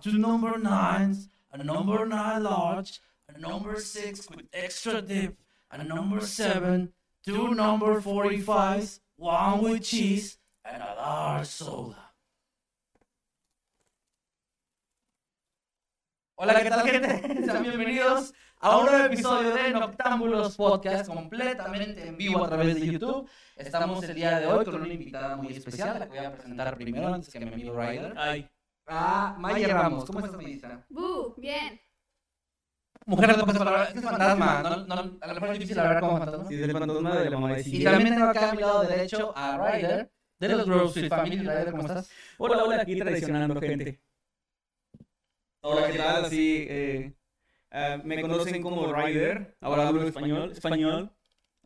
Two number nines, a number nine large, a number six with extra dip, a number seven, two number 45s, one with cheese, and a large soda. Hola, ¿qué tal, gente? Sean bienvenidos a un nuevo episodio de Noctámbulos Podcast, completamente en vivo a través de YouTube. Estamos el día de hoy con una invitada muy especial, la que voy a presentar primero antes que mi amigo Ryder. Ay, Ah, Maya Ramos, ¿cómo estás, Mayita? ¡Bu! Bien. Mujer de pocas palabras, es fantasma, no, no, a lo mejor es difícil hablar como fantasma. sí, es el fantasma de la mamá de Y también tengo acá a mi lado derecho a Ryder, de los Grove Street Family. Ryder, ¿cómo estás? Hola, hola, aquí traicionando gente. Hola, ¿qué tal? Así, eh, ah, me conocen como Ryder, ahora hablo español, español,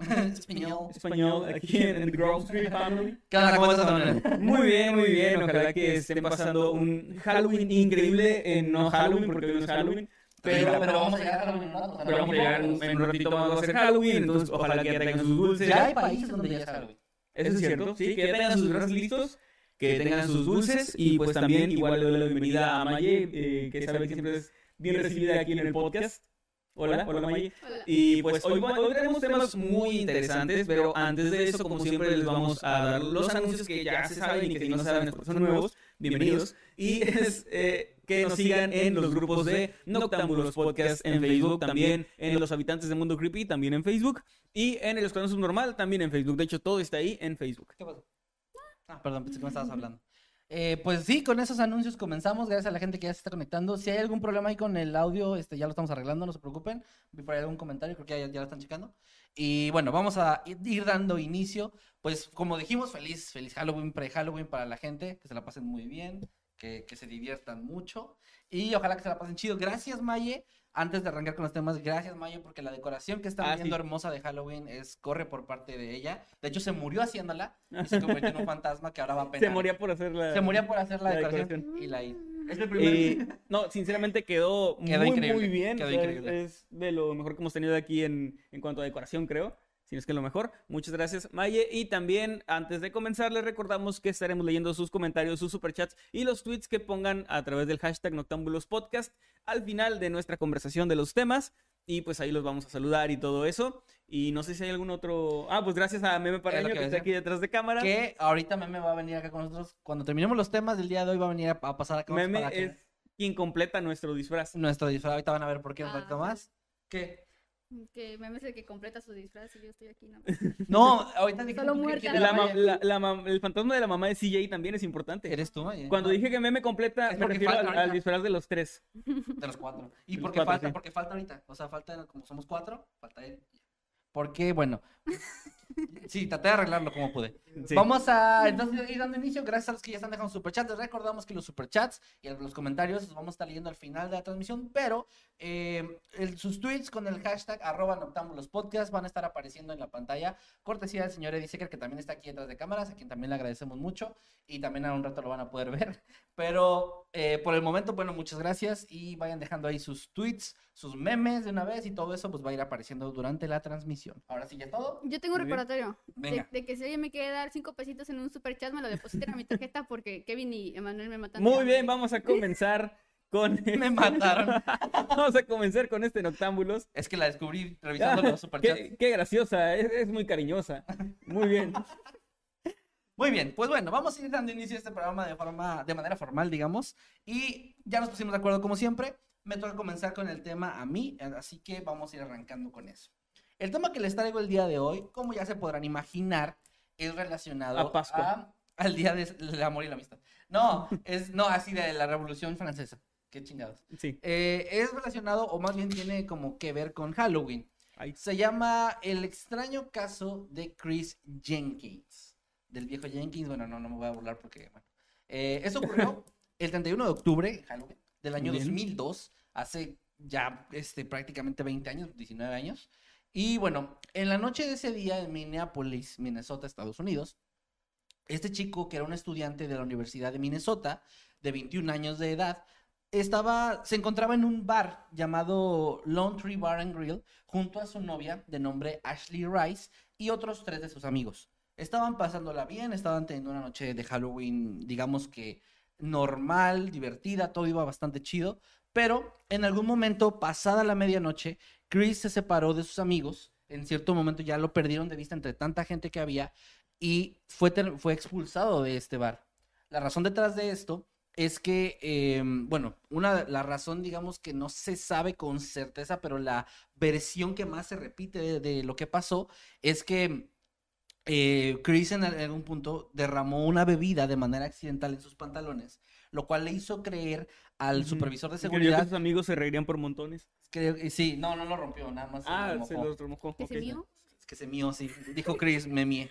Español. español, aquí en el Grove Street Family. ¿Qué onda? ¿Cómo estás, Manuel? Muy bien, muy bien, ojalá que estén pasando un Halloween increíble en no Halloween, porque hoy no es Halloween. Pero, Pero, pero vamos a llegar a Halloween, ¿no? O sea, pero vamos a llegar en en un ratito más a hacer Halloween, entonces ojalá que ya tengan sus dulces. Ya hay países donde ya es Halloween. Eso es cierto, sí, que ya tengan sus brazos listos, que tengan sus dulces y pues también igual le doy la bienvenida a Maye, eh, que sabe que siempre es bien recibida aquí en el podcast. Hola, hola Maye. Hola. Y pues hoy, hoy tenemos temas muy interesantes, pero antes de eso, como siempre, les vamos a dar los anuncios que ya se saben y que si no saben, son nuevos, bienvenidos. Y es eh, que nos sigan en los grupos de Noctámbulos Podcast en Facebook, también en Los Habitantes del Mundo Creepy, también en Facebook, y en El Escuadrón Subnormal, también en Facebook. De hecho, todo está ahí en Facebook. ¿Qué pasó? Ah, perdón, pensé que me estabas hablando. Eh, pues sí, con esos anuncios comenzamos. Gracias a la gente que ya se está conectando. Si hay algún problema ahí con el audio, este, ya lo estamos arreglando, no se preocupen. Vi por ahí algún comentario, creo que ya, ya lo están checando. Y bueno, vamos a ir- dando inicio. Pues como dijimos, feliz, feliz Halloween, pre-Halloween para la gente. Que se la pasen muy bien, que, que se diviertan mucho. Y ojalá que se la pasen chido. Gracias, Maye. Antes de arrancar con los temas, gracias, Mayo, porque la decoración que están Ah, viendo sí. hermosa de Halloween es corre por parte de ella. De hecho, se murió haciéndola y se convirtió en un fantasma que ahora va a penar. Se moría por hacer la... Se moría por hacer la, la decoración, decoración. y la hizo. Es el primer... Eh, no, sinceramente quedó, Quedó muy, increíble, muy bien. quedó o sea, increíble. Es de lo mejor que hemos tenido aquí en, en cuanto a decoración, creo. Si no es que lo mejor. Muchas gracias, Maye. Y también, antes de comenzar, les recordamos que estaremos leyendo sus comentarios, sus superchats y los tweets que pongan a través del hashtag Noctámbulos Podcast al final de nuestra conversación de los temas. Y pues ahí los vamos a saludar y todo eso. Y no sé si hay algún otro. Ah, pues gracias a Meme Paraño que que está aquí detrás de cámara. Que ahorita Meme va a venir acá con nosotros. Cuando terminemos los temas del día de hoy, va a venir a, a pasar acá Meme para que es quien completa nuestro disfraz. nuestro disfraz. Ahorita van a ver por qué un Ah. poquito más. ¿Qué? Que Meme es el que completa su disfraz y yo estoy aquí, ¿no? No, ahorita dije Solo que muerta. La la- la mam- el fantasma de la mamá de CJ también es importante. ¿Eres tú, Maya? Cuando dije que meme completa, Es me porque refiero falta al, al disfraz de los tres. De los cuatro. ¿Y De por los qué cuatro, falta? sí. Porque falta ahorita. O sea, falta, como somos cuatro, falta él. Porque, bueno. Sí, traté de arreglarlo como pude. Sí. Vamos a entonces ir dando inicio. Gracias a los que ya están dejando superchats. Les recordamos que los superchats y los comentarios los vamos a estar leyendo al final de la transmisión. Pero eh, el- sus tweets con el hashtag arroba Noctámbulos podcast van a estar apareciendo en la pantalla. Cortesía del señor Eddie Secker, que también está aquí detrás de cámaras, a quien también le agradecemos mucho. Y también a un rato lo van a poder ver. Pero eh, por el momento, bueno, muchas gracias. Y vayan dejando ahí sus tweets, sus memes de una vez. Y todo eso pues va a ir apareciendo durante la transmisión. Ahora sí, ya todo. Yo tengo un Muy bien. reparatorio. De, que si alguien me quiere dar cinco pesitos en un super chat, me lo depositen a mi tarjeta porque Kevin y Emanuel me matan. Muy bien, vamos a comenzar con. Me mataron. vamos a comenzar con este Noctámbulos. Es que la descubrí revisando los superchats. qué, qué graciosa, es, es muy cariñosa. Muy bien. Muy bien, pues bueno, vamos a ir dando inicio a este programa de forma, de manera formal, digamos. Y ya nos pusimos de acuerdo como siempre. Me toca comenzar con el tema a mí, así que vamos a ir arrancando con eso. El tema que les traigo el día de hoy, como ya se podrán imaginar, es relacionado A Pascua. a- al día del amor y la amistad. No, es no así de la Revolución Francesa. Qué chingados. Sí. Eh, es relacionado, o más bien tiene como que ver con Halloween. Ay. Se llama El extraño caso de Chris Jenkins. Del viejo Jenkins, bueno, no, no me voy a burlar porque, bueno. Eh, eso ocurrió el 31 de octubre, Halloween, del año Bien. 2002, hace ya este, prácticamente 20 años, 19 años. Y bueno, en la noche de ese día en Minneapolis, Minnesota, Estados Unidos, este chico, que era un estudiante de la Universidad de Minnesota, de 21 años de edad, estaba, se encontraba en un bar llamado Lone Tree Bar and Grill junto a su novia de nombre Ashley Rice y otros tres de sus amigos. Estaban pasándola bien, estaban teniendo una noche de Halloween, digamos que normal, divertida, todo iba bastante chido, pero en algún momento, pasada la medianoche, Chris se separó de sus amigos, en cierto momento ya lo perdieron de vista entre tanta gente que había y fue, fue expulsado de este bar. La razón detrás de esto es que, eh, bueno, una, la razón, digamos que no se sabe con certeza, pero la versión que más se repite de lo que pasó es que eh, Chris en al- algún punto derramó una bebida de manera accidental en sus pantalones, lo cual le hizo creer al supervisor de Y creyó que seguridad sus amigos se reirían por montones. que eh, sí, no, no lo rompió, nada más. Ah, lo se los remojó. ¿Que se vio? Es que se mío, sí. Dijo Chris, me mié.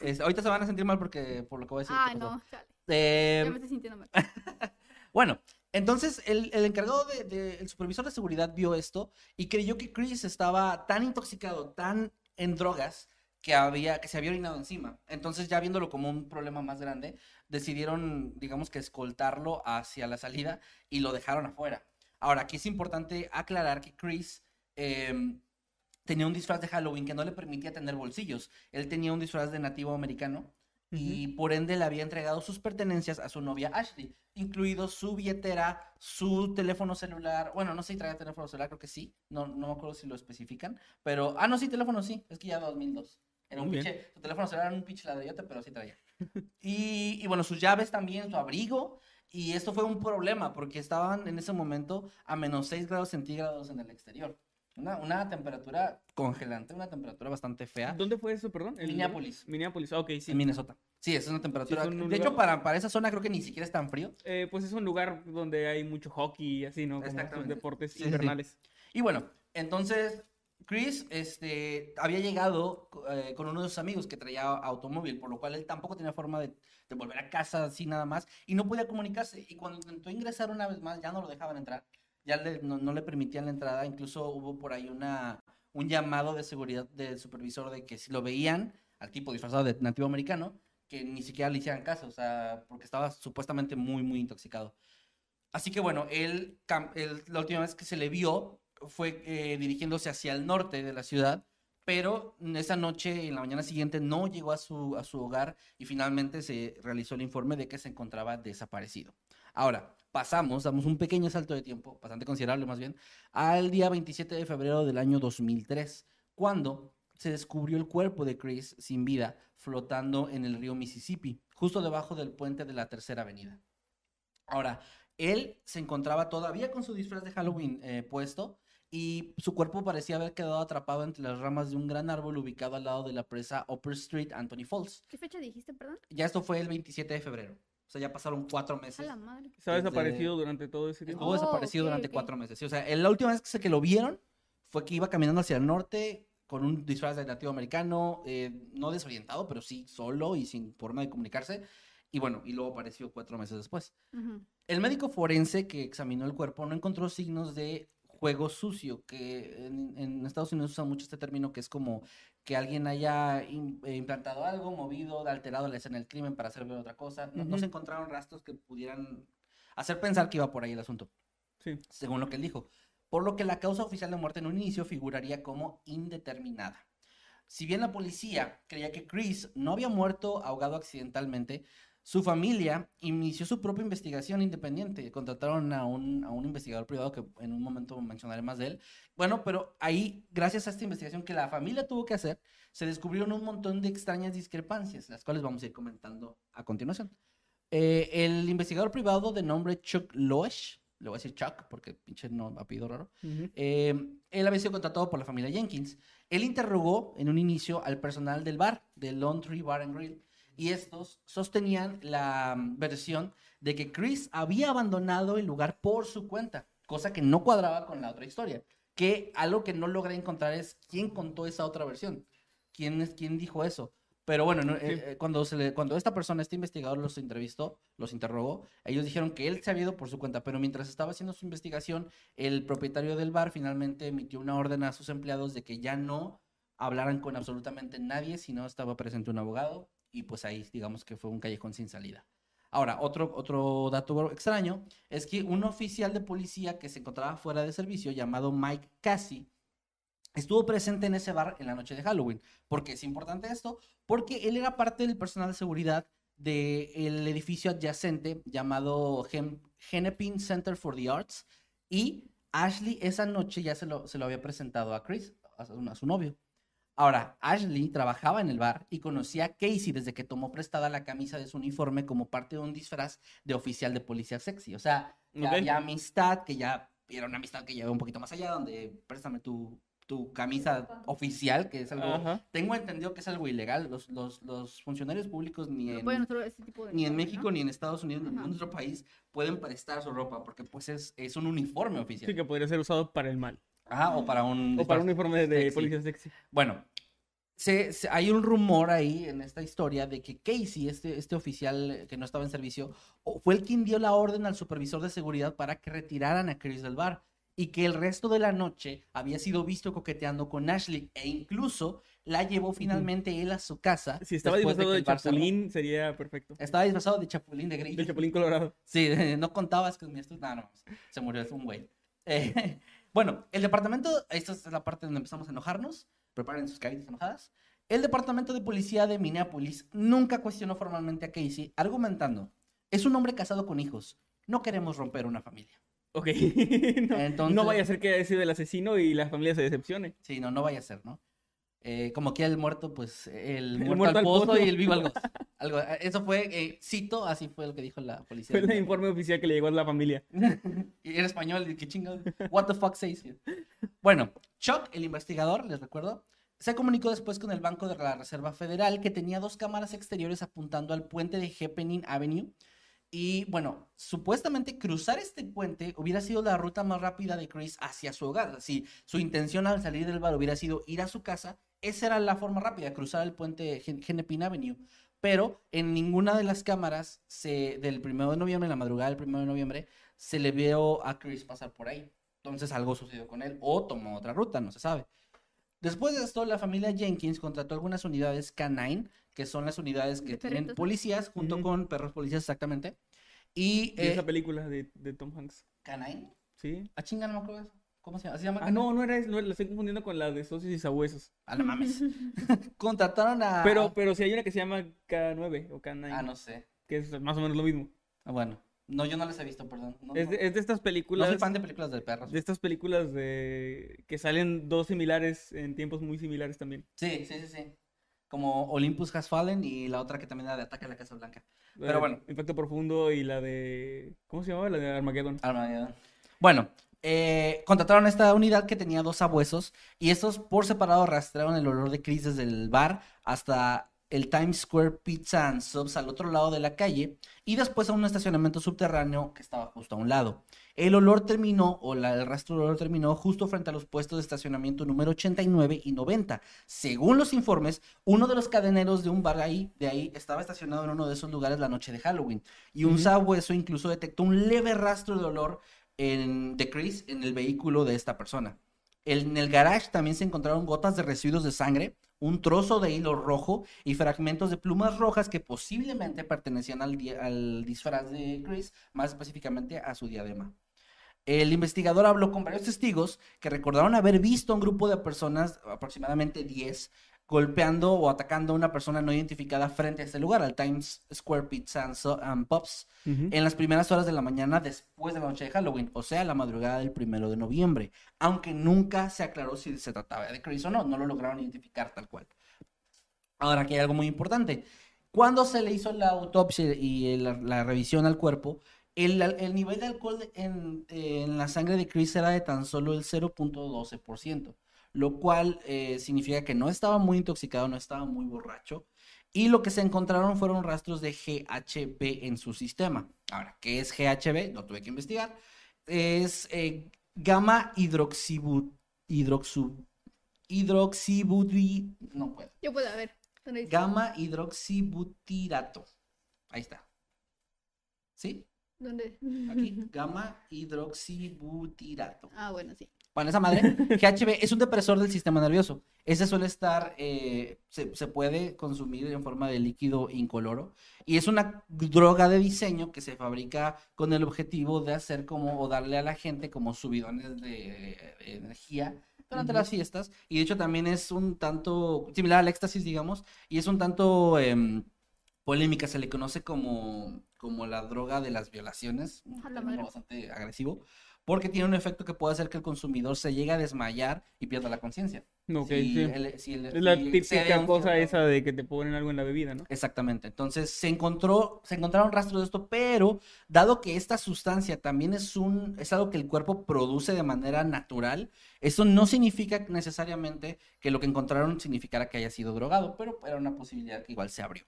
Es- ahorita se van a sentir mal porque por lo que voy a decir. Ay, ¿qué pasó? no, chale. Eh, Ya me estoy sintiendo mal. bueno, entonces el, el encargado de, de- el supervisor de seguridad vio esto y creyó que Chris estaba tan intoxicado, tan en drogas, que había, que se había orinado encima. Entonces, ya viéndolo como un problema más grande, decidieron, digamos que escoltarlo hacia la salida y lo dejaron afuera. Ahora, aquí es importante aclarar que Chris em, tenía un disfraz de Halloween que no le permitía tener bolsillos. Él tenía un disfraz de nativo americano y por ende le había entregado sus pertenencias a su novia Ashley, incluido su billetera, su teléfono celular. Bueno, no sé si traía teléfono celular, creo que sí. No, no me acuerdo si lo especifican. Pero, ah, no, sí, teléfono sí. Es que ya 2002. Era un Muy bien. pinche, su teléfono celular era un pinche ladrillote, pero sí traía. Y, y bueno, sus llaves también, su abrigo. Y esto fue un problema porque estaban en ese momento a menos 6 grados centígrados en el exterior. Una, una temperatura congelante, una temperatura bastante fea. ¿Dónde fue eso, perdón? ¿El- Minneapolis. Minneapolis, ah, ok, sí. En Minnesota. Sí, es una temperatura. es un de hecho, para, para esa zona creo que ni siquiera es tan frío. Eh, pues es un lugar donde hay mucho hockey y así, ¿no? Como Exactamente. deportes Sí, sí, sí. invernales. Y bueno, entonces Chris este, había llegado eh, con uno de sus amigos que traía automóvil, por lo cual él tampoco tenía forma de, volver a casa así nada más y no podía comunicarse. Y cuando intentó ingresar una vez más, ya no lo dejaban entrar, ya le- no, le permitían la entrada. Incluso hubo por ahí una, un llamado de seguridad del supervisor de que si lo veían al tipo disfrazado de nativo americano, que ni siquiera le hicieran caso, o sea, porque estaba supuestamente muy, muy intoxicado. Así que bueno, él, él- la última vez que se le vio fue eh, dirigiéndose hacia el norte de la ciudad, pero esa noche, en la mañana siguiente, no llegó a su, a su hogar y finalmente se realizó el informe de que se encontraba desaparecido. Ahora, pasamos, damos un pequeño salto de tiempo, bastante considerable más bien, al día 27 de febrero del año 2003, cuando se descubrió el cuerpo de Chris sin vida flotando en el río Mississippi, justo debajo del puente de la Tercera Avenida. Ahora, él se encontraba todavía con su disfraz de Halloween eh, puesto y su cuerpo parecía haber quedado atrapado entre las ramas de un gran árbol ubicado al lado de la presa Upper Street, Anthony Falls. ¿Qué fecha dijiste, perdón? Ya esto fue el 27 de febrero. O sea, ya pasaron cuatro meses. A la madre. ¿Se ha Desde- desaparecido durante todo ese tiempo? Estuvo Oh, desaparecido durante cuatro meses. sí, o sea, la última vez que, lo vieron fue que iba caminando hacia el norte con un disfraz de nativo americano, eh, no desorientado, pero sí solo y sin forma de comunicarse. Y bueno, y luego apareció cuatro meses después. El médico forense que examinó el cuerpo no encontró signos de juego sucio, que en, en Estados Unidos usan mucho este término que es como que alguien haya eh, implantado algo, movido, alterado la escena del crimen para hacer ver otra cosa. No, no se encontraron rastros que pudieran hacer pensar que iba por ahí el asunto, Sí. según lo que él dijo. Por lo que la causa oficial de muerte en un inicio figuraría como indeterminada. Si bien la policía creía que Chris no había muerto ahogado accidentalmente, su familia inició su propia investigación independiente. Contrataron a un, a un investigador privado que en un momento mencionaré más de él. Bueno, pero ahí, gracias a esta investigación que la familia tuvo que hacer, se descubrieron un montón de extrañas discrepancias, las cuales vamos a ir comentando a continuación. Eh, el investigador privado de nombre Chuck Loesch, le voy a decir Chuck porque pinche no apellido raro, eh, él había sido contratado por la familia Jenkins. Él interrogó en un inicio al personal del bar, del Lone Tree Bar and Grill, y estos sostenían la mm, versión de que Chris había abandonado el lugar por su cuenta, cosa que no cuadraba con la otra historia. Que algo que no logré encontrar es quién contó esa otra versión, quién es quién dijo eso. Pero bueno, no, eh, eh, cuando, se le, cuando esta persona, este investigador los entrevistó, los interrogó, ellos dijeron que él se había ido por su cuenta, pero mientras estaba haciendo su investigación, el propietario del bar finalmente emitió una orden a sus empleados de que ya no hablaran con absolutamente nadie si no estaba presente un abogado y pues ahí digamos que fue un callejón sin salida. Ahora, otro, otro dato extraño es que un oficial de policía que se encontraba fuera de servicio llamado Mike Cassie estuvo presente en ese bar en la noche de Halloween. ¿Por qué es importante esto? Porque él era parte del personal de seguridad del edificio adyacente llamado Hennepin Center for the Arts y Ashley esa noche ya se lo, se lo había presentado a Chris, a su novio. Ahora, Ashley trabajaba en el bar y conocía a Casey desde que tomó prestada la camisa de su uniforme como parte de un disfraz de oficial de policía sexy. O sea, ya, amistad, que ya era una amistad que lleva un poquito más allá, donde préstame tu, tu camisa oficial, que es algo... Tengo entendido que es algo ilegal. Los, los, los funcionarios públicos ni en, ni en México ni en Estados Unidos, ni en nuestro país, pueden prestar su ropa porque pues es, es un uniforme oficial. Sí, que podría ser usado para el mal. Ah, o para un... O para un uniforme de policía sexy. Bueno, se, hay un rumor ahí en esta historia de que Casey, este, este oficial que no estaba en servicio, fue el quien dio la orden al supervisor de seguridad para que retiraran a Chris del bar y que el resto de la noche había sido visto coqueteando con Ashley e incluso la llevó finalmente él a su casa. Si estaba disfrazado de, Chapulín, sería perfecto. Estaba disfrazado de Chapulín de Gris. De Chapulín Colorado. Sí, no contabas que mi No, no, se murió, es un güey. Eh, bueno, el departamento, esta es la parte donde empezamos a enojarnos. Preparen sus caritas enojadas. El departamento de policía de Minneapolis nunca cuestionó formalmente a Casey, argumentando: es un hombre casado con hijos. No queremos romper una familia. Ok. no, no, vaya a ser que haya sido el asesino y la familia se decepcione. Sí, no, no vaya a ser, ¿no? Eh, como que el muerto, pues el, muerto, al pozo, y el vivo algo. algo eso fue, eh, cito, así fue lo que dijo la policía. Fue el informe oficial que le llegó a la familia. y era español, qué chingado. What the fuck says Bueno, Chuck, el investigador, les recuerdo, se comunicó después con el Banco de la Reserva Federal que tenía dos cámaras exteriores apuntando al puente de Happening Avenue. Y bueno, supuestamente cruzar este puente hubiera sido la ruta más rápida de Chris hacia su hogar. Si su intención al salir del bar hubiera sido ir a su casa, esa era la forma rápida, cruzar el puente Hennepin Avenue. Pero en ninguna de las cámaras se, del 1 de noviembre, en la madrugada del 1 de noviembre, se le vio a Chris pasar por ahí. Entonces algo sucedió con él o tomó otra ruta, no se sabe. Después de esto, la familia Jenkins contrató algunas unidades canine, que son las unidades que tienen policías junto con perros policías exactamente. Y, esa eh, película de, Tom Hanks. ¿Canine? Sí. A ah, chinga, no me acuerdo eso. ¿Cómo se llama? ¿Se llama ah, no, no era eso, no, lo estoy confundiendo con la de socios y sabuesos. A la mames. Contrataron a. Pero, pero si hay una que se llama K9 o K9. Ah, no sé. Que es más o menos lo mismo. Ah, bueno. No, yo no les he visto, perdón. es, de, es, de, estas películas. No soy fan de películas de perros. De estas películas de que salen dos similares en tiempos muy similares también. Sí, sí, sí, sí. Como Olympus Has Fallen y la otra que también era de Ataque a la Casa Blanca. Pero bueno. Impacto Profundo y la de. ¿Cómo se llamaba? La de Armageddon. Armageddon. Bueno, eh, contrataron a esta unidad que tenía dos abuesos y estos por separado rastrearon el olor de Chris desde el bar hasta el Times Square Pizza and Subs al otro lado de la calle y después a un estacionamiento subterráneo que estaba justo a un lado. El olor terminó, o el rastro del olor terminó justo frente a los puestos de estacionamiento número 89 y 90. Según los informes, uno de los cadeneros de un bar ahí, de ahí estaba estacionado en uno de esos lugares la noche de Halloween. Y un sabueso incluso detectó un leve rastro de olor en, de Chris en el vehículo de esta persona. En el garage también se encontraron gotas de residuos de sangre, un trozo de hilo rojo y fragmentos de plumas rojas que posiblemente pertenecían al, al disfraz de Chris, más específicamente a su diadema. El investigador habló con varios testigos que recordaron haber visto a un grupo de personas, aproximadamente 10, golpeando o atacando a una persona no identificada frente a este lugar, al Times Square Pizza and, Pops, en las primeras horas de la mañana después de la noche de Halloween, o sea, la madrugada del primero de noviembre, aunque nunca se aclaró si se trataba de Chris o no, no lo lograron identificar tal cual. Ahora, aquí hay algo muy importante. Cuando se le hizo la autopsia y la, revisión al cuerpo, el, nivel de alcohol en, en, la sangre de Chris era de tan solo el 0.12%, lo cual eh, significa que no estaba muy intoxicado, no estaba muy borracho. Y lo que se encontraron fueron rastros de GHB en su sistema. Ahora, ¿qué es GHB? Lo tuve que investigar. Es eh, gamma hidroxibu, hidroxu, hidroxibutri, no puedo. Yo puedo, a ver. Gamma hidroxibutirato. Ahí está. ¿Sí? ¿Dónde? Aquí. Gamma hidroxibutirato. Ah, bueno, sí. Bueno, esa madre, GHB es un depresor del sistema nervioso. Ese suele estar, eh, se, se puede consumir en forma de líquido incoloro y es una droga de diseño que se fabrica con el objetivo de hacer como, o darle a la gente como subidones de eh, energía durante las fiestas. Y de hecho también es un tanto, similar al éxtasis, digamos, y es un tanto em, polémica, se le conoce como, como la droga de las violaciones, un bastante agresivo, porque tiene un efecto que puede hacer que el consumidor se llegue a desmayar y pierda la conciencia. Ok, Si sí. el- si el- Es la si típica cosa cierto- esa de que te ponen algo en la bebida, ¿no? Exactamente. Entonces se encontró, se encontraron rastros de esto, pero dado que esta sustancia también es un, es algo que el cuerpo produce de manera natural, eso no significa necesariamente que lo que encontraron significara que haya sido drogado, pero era una posibilidad que igual se abrió.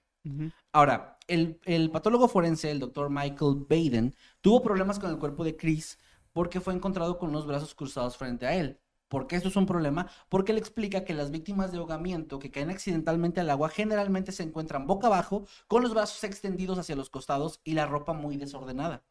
Ahora, el, el patólogo forense, el doctor Michael Baden, tuvo problemas con el cuerpo de Chris porque fue encontrado con los brazos cruzados frente a él. ¿Por qué esto es un problema? Porque él explica que las víctimas de ahogamiento que caen accidentalmente al agua generalmente se encuentran boca abajo, con los brazos extendidos hacia los costados y la ropa muy desordenada.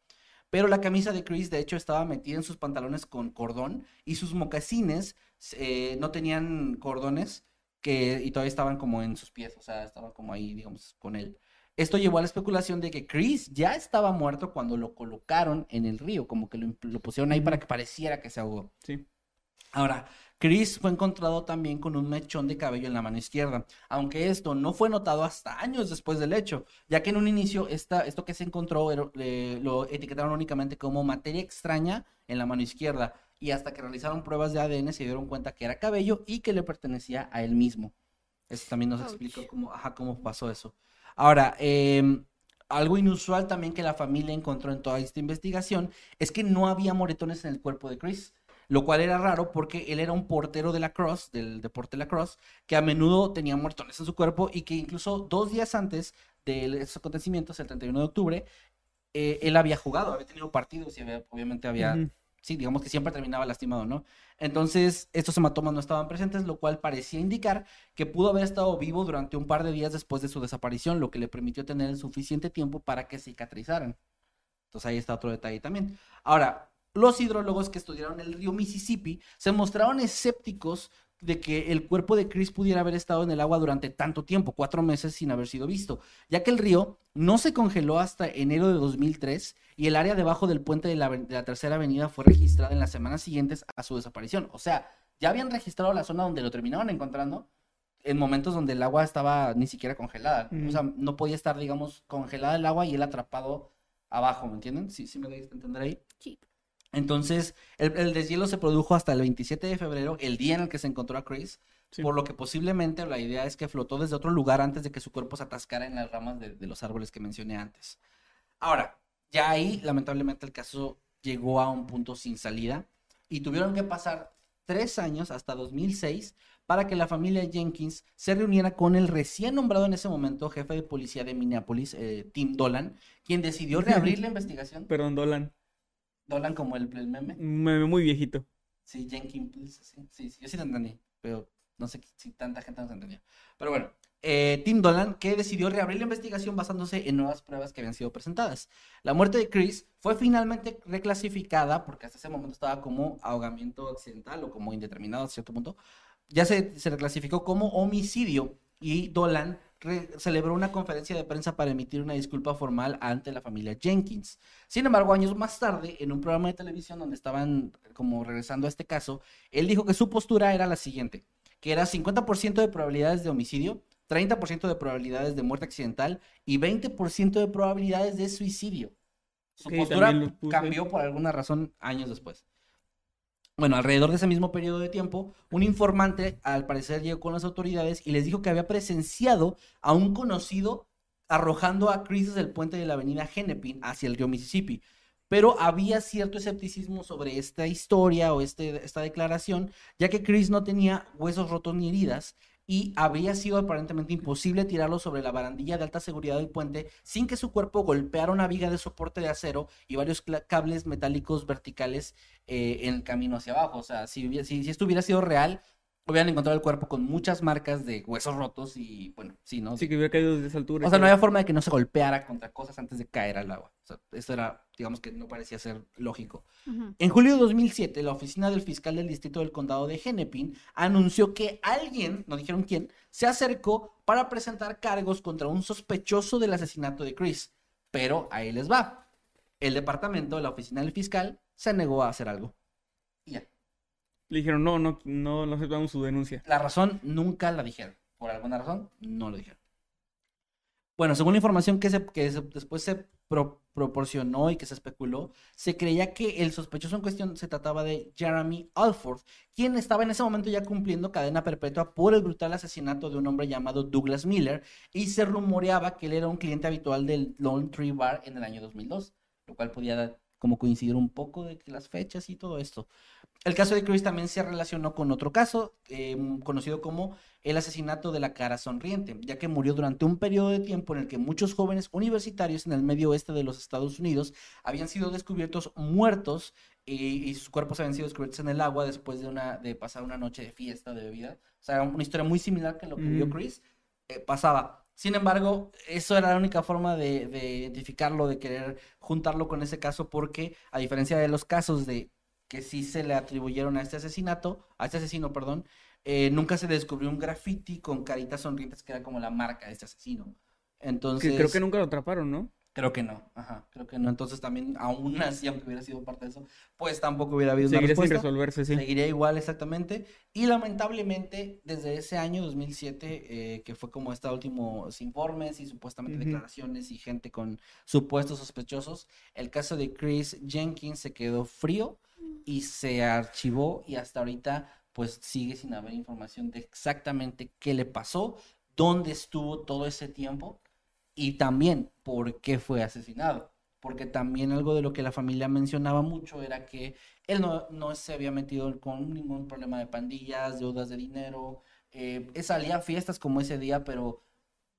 Pero la camisa de Chris, de hecho, estaba metida en sus pantalones con cordón y sus mocasines eh, no tenían cordones y todavía estaban como en sus pies, o sea, estaban como ahí, digamos, con él. Esto llevó a la especulación de que Chris ya estaba muerto cuando lo colocaron en el río, como que lo, lo pusieron ahí para que pareciera que se ahogó. Sí. Ahora, Chris fue encontrado también con un mechón de cabello en la mano izquierda, aunque esto no fue notado hasta años después del hecho, ya que en un inicio esta, esto que se encontró era- lo etiquetaron únicamente como materia extraña en la mano izquierda, y hasta que realizaron pruebas de ADN se dieron cuenta que era cabello y que le pertenecía a él mismo. Eso también nos Ouch. explicó cómo, ajá, cómo pasó eso. Ahora, em, algo inusual también que la familia encontró en toda esta investigación es que no había moretones en el cuerpo de Chris, lo cual era raro porque él era un portero de la Cross, del deporte de la Cross, que a menudo tenía moretones en su cuerpo y que incluso dos días antes de esos acontecimientos, el 31 de octubre, eh, él había jugado, había tenido partidos y había- obviamente había. Sí, digamos que siempre terminaba lastimado, ¿no? Entonces, estos hematomas no estaban presentes, lo cual parecía indicar que pudo haber estado vivo durante un par de días después de su desaparición, lo que le permitió tener el suficiente tiempo para que cicatrizaran. Entonces ahí está otro detalle también. Ahora, los hidrólogos que estudiaron el río Mississippi se mostraron escépticos de que el cuerpo de Chris pudiera haber estado en el agua durante tanto tiempo, cuatro meses sin haber sido visto, ya que el río no se congeló hasta enero de 2003 y el área debajo del puente de la, de la tercera avenida fue registrada en las semanas siguientes a su desaparición. O sea, ya habían registrado la zona donde lo terminaron encontrando en momentos donde el agua estaba ni siquiera congelada. O sea, no podía estar, digamos, congelada el agua y él atrapado abajo, ¿me entienden? Sí, sí me doy a entender ahí. Sí. Entonces, el, el deshielo se produjo hasta el 27 de febrero, el día en el que se encontró a Chris, Sí. por lo que posiblemente la idea es que flotó desde otro lugar antes de que su cuerpo se atascara en las ramas de, de los árboles que mencioné antes. Ahora, ya ahí, lamentablemente, el caso llegó a un punto sin salida y tuvieron que pasar tres años, hasta 2006, para que la familia Jenkins se reuniera con el recién nombrado en ese momento jefe de policía de Minneapolis, eh, Tim Dolan, quien decidió reabrir la investigación. Perdón, Dolan. Dolan como el, el meme. Un meme muy viejito. Sí, Jenkins, please, sí, sí, sí, yo sí te entendí, pero no sé si tanta gente nos entendió. Pero bueno, eh, Tim Dolan, que decidió reabrir la investigación basándose en nuevas pruebas que habían sido presentadas. La muerte de Chris fue finalmente reclasificada, porque hasta ese momento estaba como ahogamiento accidental o como indeterminado a cierto punto, ya se, se reclasificó como homicidio y Dolan celebró una conferencia de prensa para emitir una disculpa formal ante la familia Jenkins. Sin embargo, años más tarde, en un programa de televisión donde estaban como regresando a este caso, él dijo que su postura era la siguiente, que era 50% de probabilidades de homicidio, 30% de probabilidades de muerte accidental y 20% de probabilidades de suicidio. Su postura cambió por alguna razón años después. Bueno, alrededor de ese mismo periodo de tiempo, un informante al parecer llegó con las autoridades y les dijo que había presenciado a un conocido arrojando a Chris desde el puente de la avenida Hennepin hacia el río Mississippi. pero había cierto escepticismo sobre esta historia o este, esta declaración, ya que Chris no tenía huesos rotos ni heridas y habría sido aparentemente imposible tirarlo sobre la barandilla de alta seguridad del puente sin que su cuerpo golpeara una viga de soporte de acero y varios cables metálicos verticales eh, en el camino hacia abajo. O sea, si, si, si esto hubiera sido real, hubieran encontrado el cuerpo con muchas marcas de huesos rotos y bueno, sí, ¿no? Sí, que hubiera caído desde esa altura. O sea, no había forma de que no se golpeara contra cosas antes de caer al agua. O sea, esto era, digamos que no parecía ser lógico. En julio de 2007, la oficina del fiscal del distrito del condado de Hennepin anunció que alguien, no dijeron quién, se acercó para presentar cargos contra un sospechoso del asesinato de Chris. Pero ahí les va. El departamento, la oficina del fiscal, se negó a hacer algo. Le dijeron, no, no, no, no aceptamos su denuncia. La razón nunca la dijeron. Por alguna razón, no lo dijeron. Bueno, según la información que, se, que después se proporcionó y que se especuló, se creía que el sospechoso en cuestión se trataba de Jeremy Alford, quien estaba en ese momento ya cumpliendo cadena perpetua por el brutal asesinato de un hombre llamado Douglas Miller, y se rumoreaba que él era un cliente habitual del Lone Tree Bar en el año 2002, lo cual podía como coincidir un poco de las fechas y todo esto. El caso de Chris también se relacionó con otro caso, em, conocido como el asesinato de la cara sonriente, ya que murió durante un periodo de tiempo en el que muchos jóvenes universitarios en el medio oeste de los Estados Unidos habían sido descubiertos muertos y, sus cuerpos habían sido descubiertos en el agua después de, una, de pasar una noche de fiesta, de bebida. O sea, una historia muy similar que lo que vio mm. Chris. Eh, pasaba. Sin embargo, eso era la única forma de, de identificarlo, de querer juntarlo con ese caso, porque a diferencia de los casos de que sí se le atribuyeron a este asesinato, a este asesino, perdón, eh, nunca se descubrió un graffiti con caritas sonrientes que era como la marca de este asesino. Entonces... creo que nunca lo atraparon, ¿no? Creo que no, ajá, creo que no. Entonces también, aún así, aunque hubiera sido parte de eso, pues tampoco hubiera habido Seguiría una respuesta. sin resolverse, sí. Seguiría igual, exactamente. Y lamentablemente, desde ese año, 2007, eh, que fue como estos últimos informes y supuestamente declaraciones y gente con supuestos sospechosos, el caso de Chris Jenkins se quedó frío y se archivó y hasta ahorita pues sigue sin haber información de exactamente qué le pasó, dónde estuvo todo ese tiempo y también por qué fue asesinado. Porque también algo de lo que la familia mencionaba mucho era que él no, no se había metido con ningún problema de pandillas, deudas de dinero, eh, salía a fiestas como ese día, pero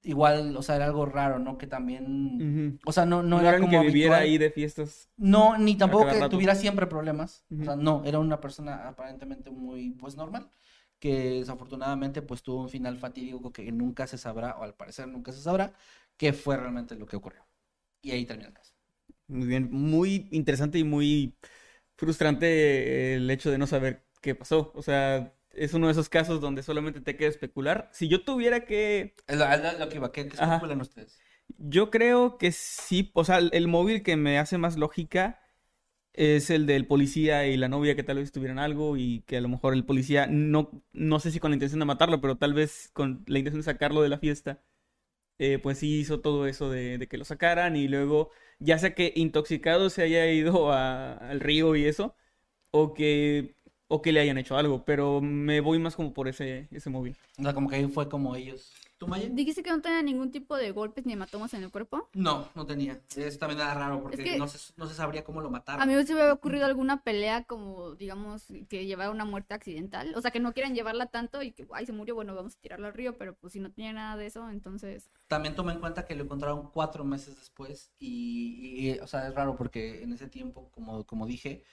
igual, o sea, era algo raro, ¿no? Que también, o sea, no, no, era como que viviera ahí de fiestas. No, ni tampoco que tuviera siempre problemas. O sea, no, era una persona aparentemente muy, pues, normal. Que desafortunadamente, pues, tuvo un final fatídico que nunca se sabrá, o al parecer nunca se sabrá, qué fue realmente lo que ocurrió. Y ahí termina el caso. Muy bien, muy interesante y muy frustrante el hecho de no saber qué pasó. O sea, es uno de esos casos donde solamente te queda especular. Si yo tuviera que... Es lo, que iba, ¿qué, especulan ustedes? Yo creo que sí, o sea, el móvil que me hace más lógica es el del policía y la novia que tal vez tuvieran algo y que a lo mejor el policía no, no sé si con la intención de matarlo, pero tal vez con la intención de sacarlo de la fiesta, eh, pues sí hizo todo eso de, que lo sacaran y luego ya sea que intoxicado se haya ido al río y eso, o que o que le hayan hecho algo, pero me voy más como por ese, ese móvil. O sea, como que ahí fue como ellos. ¿Tú, Maya? ¿Dijiste que no tenía ningún tipo de golpes ni hematomas en el cuerpo? No, no tenía. Eso también era raro porque no, se, no se sabría cómo lo mataron. A mí me hubiera ocurrido alguna pelea como, digamos, que llevara una muerte accidental. O sea, que no quieran llevarla tanto y que, ay, se murió, bueno, vamos a tirarlo al río, pero pues si no tenía nada de eso, entonces... También toma en cuenta que lo encontraron cuatro meses después y, y o sea, es raro porque en ese tiempo, como, como dije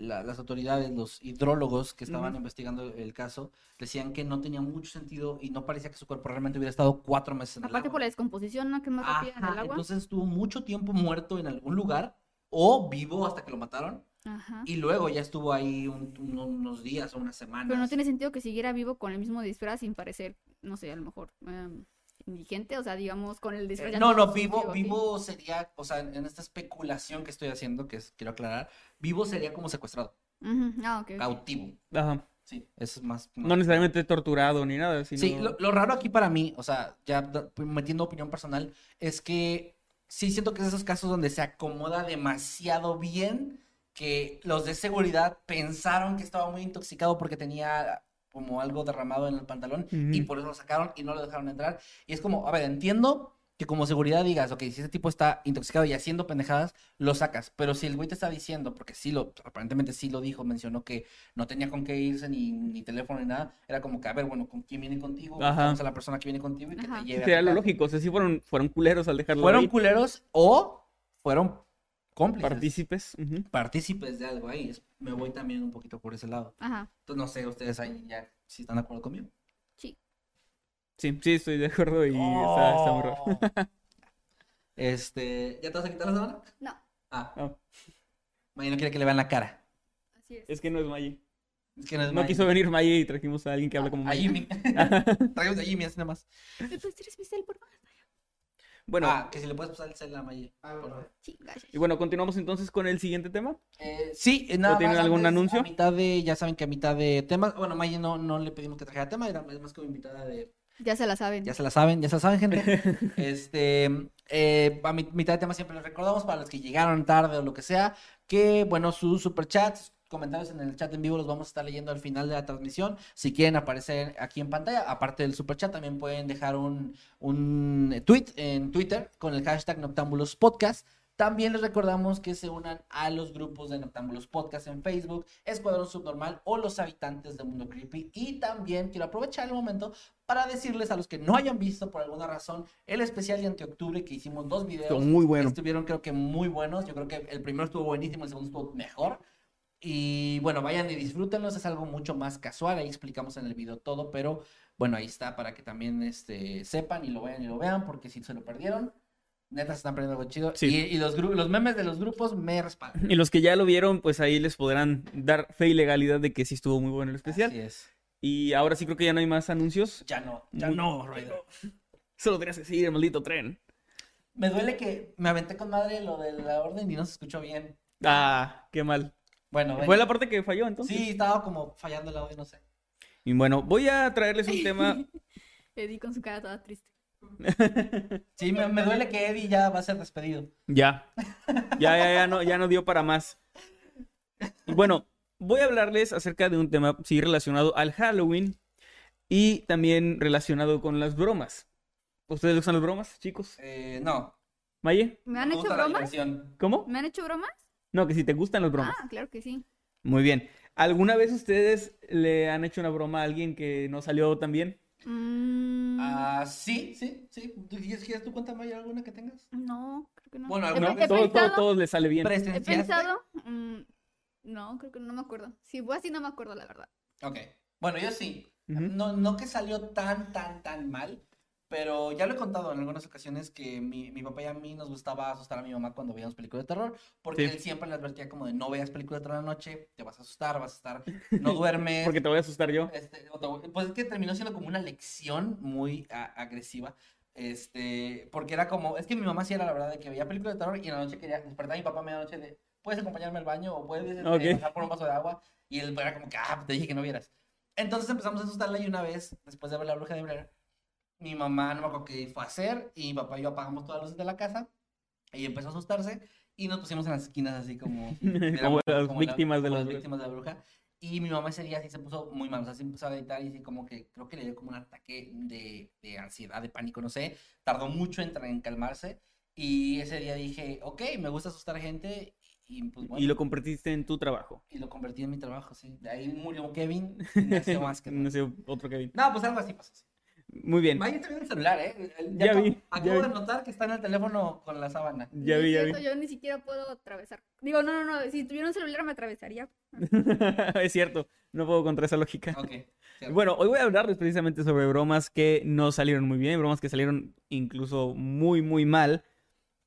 las autoridades, los hidrólogos que estaban investigando el caso, decían que no tenía mucho sentido y no parecía que su cuerpo realmente hubiera estado cuatro meses en Aparte el agua. por la descomposición, ¿no? Que más rápida en el agua. Entonces estuvo mucho tiempo muerto en algún lugar o vivo hasta que lo mataron. Ajá. Y luego ya estuvo ahí unos días o unas semanas. Pero no tiene sentido que siguiera vivo con el mismo disfraz sin parecer, no sé, a lo mejor. Em, indigente, o sea, digamos, con el disfraz. no, no, vivo, vivo sería, o sea, en, esta especulación que estoy haciendo, que quiero aclarar, vivo sería como secuestrado. ah, okay, Cautivo. Ajá. Sí, eso es más, No necesariamente torturado ni nada. Sino... Sí, lo, raro aquí para mí, o sea, ya metiendo opinión personal, es que sí siento que es esos casos donde se acomoda demasiado bien que los de seguridad pensaron que estaba muy intoxicado porque tenía como algo derramado en el pantalón y por eso lo sacaron y no lo dejaron entrar. Y es como, a ver, entiendo que como seguridad digas, ok, si ese tipo está intoxicado y haciendo pendejadas, lo sacas. Pero si el güey te está diciendo, porque sí lo, aparentemente sí lo dijo, mencionó que no tenía con qué irse, ni, ni teléfono, ni nada, era como que, a ver, bueno, ¿con quién viene contigo? Ajá. Buscamos a la persona que viene contigo y que Ajá. te lleve a Sería tu lo lógico. O sea, sí fueron, fueron culeros al dejarlo ¿Fueron ahí. culeros o fueron cómplices? Partícipes. partícipes de algo ahí. Es- me voy también un poquito por ese lado. Ajá. Entonces, no sé, ustedes ahí ya si están de acuerdo conmigo. Sí. Sí, sí, estoy de acuerdo y está, está muy raro. Oh. Este, ¿ya te vas a quitar la sábana? No, Ah, Oh, Maggie no quiere que le vean la cara. así es. es que no es Maggie. Es que no es No quiso venir Maggie y trajimos a alguien que habla como A Maggie. Jimmy. Traigamos a Jimmy, así nada más. ¿Me puedes decir especial, por favor? Bueno, Ah, que si le puedes pasar el cel a Maggie. por favor. Sí, gracias. y bueno, continuamos entonces con el siguiente tema. Eh, sí, eh, nada ¿O tienen más algún antes, anuncio? A mitad de, ya saben que a mitad de temas, bueno, Maggie no, no le pedimos que trajera tema, era más como invitada de, Ya se la saben. Ya se la saben, ya se la saben, gente. Este, eh, a mi- mitad de tema siempre les recordamos para los que llegaron tarde o lo que sea, que bueno, sus superchats, comentarios en el chat en vivo los vamos a estar leyendo al final de la transmisión. Si quieren aparecer aquí en pantalla, aparte del superchat, también pueden dejar un, un tweet en Twitter con el hashtag Noctámbulos Podcast. También les recordamos que se unan a los grupos de Noctámbulos Podcast en Facebook, Escuadrón Subnormal o Los Habitantes de Mundo Creepy. Y también quiero aprovechar el momento para decirles a los que no hayan visto por alguna razón el especial de antioctubre que hicimos dos videos. Muy bueno. Estuvieron creo que muy buenos. Yo creo que el primero estuvo buenísimo, el segundo estuvo mejor. Y bueno, vayan y disfrútenlos, es algo mucho más casual, ahí explicamos en el video todo, pero bueno, ahí está para que también este, sepan y lo vean y lo vean, porque si se lo perdieron, neta se están perdiendo algo chido. Sí. Y, y los, los memes de los grupos me respaldan. Y los que ya lo vieron, pues ahí les podrán dar fe y legalidad de que sí estuvo muy bueno el especial. Así es. Y ahora sí creo que ya no hay más anuncios. Ya no, ya Muy- no, Raider. Solo tenías que seguir el maldito tren. Me duele que me aventé con madre lo de la orden y no se escuchó bien. Ah, qué mal. Bueno, Fue la parte que falló entonces. Sí, estaba como fallando el audio, no sé. Y bueno, voy a traerles un tema. Eddie con su cara toda triste. Sí, me, me duele que Eddie ya va a ser despedido. Ya. Ya, ya, ya no, ya no dio para más. Y Bueno, voy a hablarles acerca de un tema, sí, relacionado al Halloween y también relacionado con las bromas. ¿Ustedes gustan las bromas, chicos? Eh, no. ¿Maye? ¿Me han hecho bromas? ¿Cómo? ¿Me han hecho bromas? No, que si te gustan las bromas. Ah, claro que sí. Muy bien. ¿Alguna vez ustedes le han hecho una broma a alguien que no salió tan bien? Mm, Ah, sí, sí, sí. ¿Tú- ¿Quieres, quieres tú cuéntame ¿hay alguna que tengas? no, creo que no. Bueno, alguna vez- Todo, todo, todo les sale bien. he pensado, mm, no, creo que no me acuerdo. Si fue así, no me acuerdo, la verdad. Ok. Bueno, yo sí. No, no que salió tan, tan, tan mal, pero ya lo he contado en algunas ocasiones que mi, mi papá y a mí nos gustaba asustar a mi mamá cuando veíamos películas de terror, porque Sí. él siempre le advertía como de no veas películas de terror en la noche, te vas a asustar, vas a estar, no duermes. Porque te voy a asustar yo. Este, te- pues es que terminó siendo como una lección muy a- agresiva. Este, porque era como, es que mi mamá sí era la verdad de que veía películas de terror y en la noche quería despertar a mi papá a medianoche de, ¿puedes acompañarme al baño? O puedes este, Ok. bajar por un vaso de agua. Y él era como que, ah, te dije que no vieras. Entonces empezamos a asustarla y una vez, después de ver la bruja de Blair, mi mamá no me acuerdo qué fue a hacer y mi papá y yo apagamos todas las luces de la casa y empezó a asustarse y nos pusimos en las esquinas así como... éramos las la- víctimas de como la las víctimas de la bruja. Y mi mamá ese día sí se puso muy mal, o sea, sí empezó a gritar y sí como que creo que le dio como un ataque de, de ansiedad, de pánico, no sé. Tardó mucho en, en calmarse y ese día dije, ok, me gusta asustar gente y pues bueno, Y lo convertiste en tu trabajo. y lo convertí en mi trabajo, sí. De ahí murió Kevin y nació más que No nada. sé, otro Kevin. No, pues algo así pasó. sí. Muy bien. Vaya también el celular, ¿eh? Ya acabo- vi, ya Acabo vi. de notar que está en el teléfono con la sábana. Ya vi, ya vi. cierto, Yo ni siquiera puedo atravesar. Digo, no, no, no. Si tuviera un celular me atravesaría. es cierto, no puedo contra esa lógica. Ok. cierto. Bueno, hoy voy a hablarles precisamente sobre bromas que no salieron muy bien, bromas que salieron incluso muy, muy mal.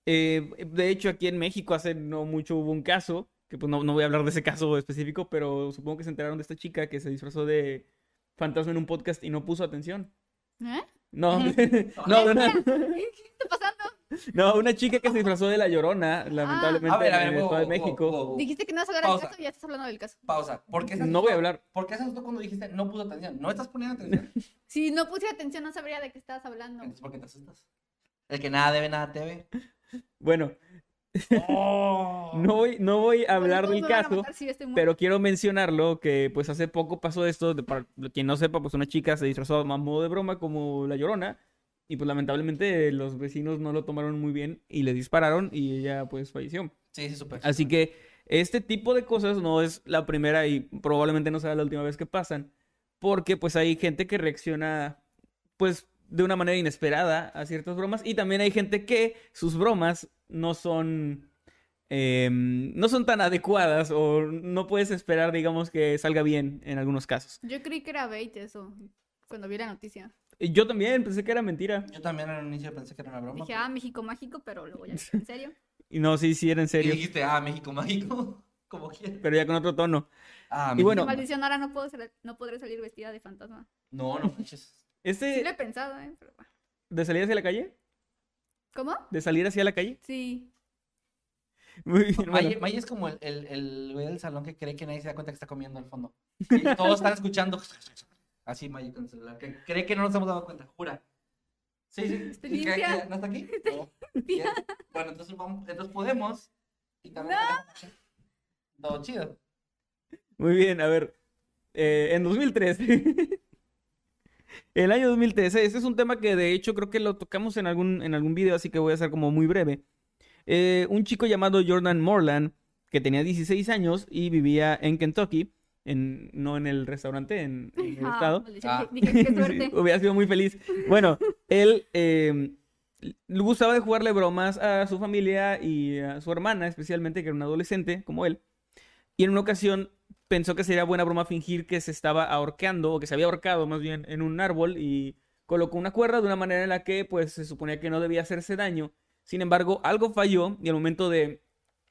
Eh, de hecho, aquí en México hace no mucho hubo un caso, que pues no, no voy a hablar de ese caso específico, pero supongo que se enteraron de esta chica que se disfrazó de fantasma en un podcast y no puso atención. ¿Eh? No, no, una, ¿Qué está pasando? no, una chica que se disfrazó de la llorona, lamentablemente A ver, a ver, en el Estado de México. Dijiste que no vas a hablar del caso y ya estás hablando del caso. Pausa. ¿Por qué No voy a hablar. ¿Por qué se asustó cuando dijiste no puso atención? ¿No estás poniendo atención? Si no puse atención, no sabría de qué estabas hablando. Entonces, ¿por qué te asustas? El que nada debe, nada teme. Bueno, Oh. no voy, no voy a hablar del caso. matar muerta. Pero quiero mencionarlo que pues hace poco pasó esto, de, para quien no sepa, pues una chica se disfrazó a modo de broma como la llorona Y pues lamentablemente los vecinos no lo tomaron muy bien y le dispararon y ella pues falleció. Sí, sí, súper. Así que este tipo de cosas no es la primera y probablemente no será la última vez que pasan, porque pues hay gente que reacciona pues de una manera inesperada a ciertas bromas y también hay gente que sus bromas no son em, no son tan adecuadas o no puedes esperar digamos que salga bien en algunos casos. Yo creí que era bait eso, cuando vi la noticia. Y Yo también pensé que era mentira Yo también al inicio pensé que era una broma. Dije, ah, México mágico, pero luego ya, ¿en serio? y no, sí, sí era en Y serio, dijiste, ah, México mágico. Como quieras. pero ya con otro tono. Ah, Y México bueno-. Maldición, ahora no, puedo ser- no podré salir vestida de fantasma. No, no manches. Este Sí lo he pensado, ¿eh? Pero... de salir hacia la calle, ¿Cómo? de salir hacia la calle. Sí. Muy bien, bueno. May, es como el, el, el güey del salón que cree que nadie se da cuenta que está comiendo al fondo. Y todos están escuchando. Así May con el celular. Que cree que no nos hemos dado cuenta, jura. Sí, sí. Estoy ¿Y qué- limpia. qué- ¿No está aquí? No. Bien. Bueno, entonces, vamos, entonces podemos. Y también podemos- Todo chido. Muy bien, a ver. eh, en 2013. El año 2013. Este es un tema que de hecho creo que lo tocamos en algún, en algún video, así que voy a ser como muy breve. Eh, un chico llamado Jordan Morland, que tenía 16 años y vivía en Kentucky, en, no en el restaurante, en, en el Ah, estado. maldición, Ah. Sí, suerte. hubiera sido muy feliz. Bueno, él eh, le gustaba de jugarle bromas a su familia y a su hermana, especialmente, que era un adolescente como él. Y en una ocasión pensó que sería buena broma fingir que se estaba ahorcando, o que se había ahorcado más bien, en un árbol y colocó una cuerda de una manera en la que pues se suponía que no debía hacerse daño. Sin embargo, algo falló y al momento de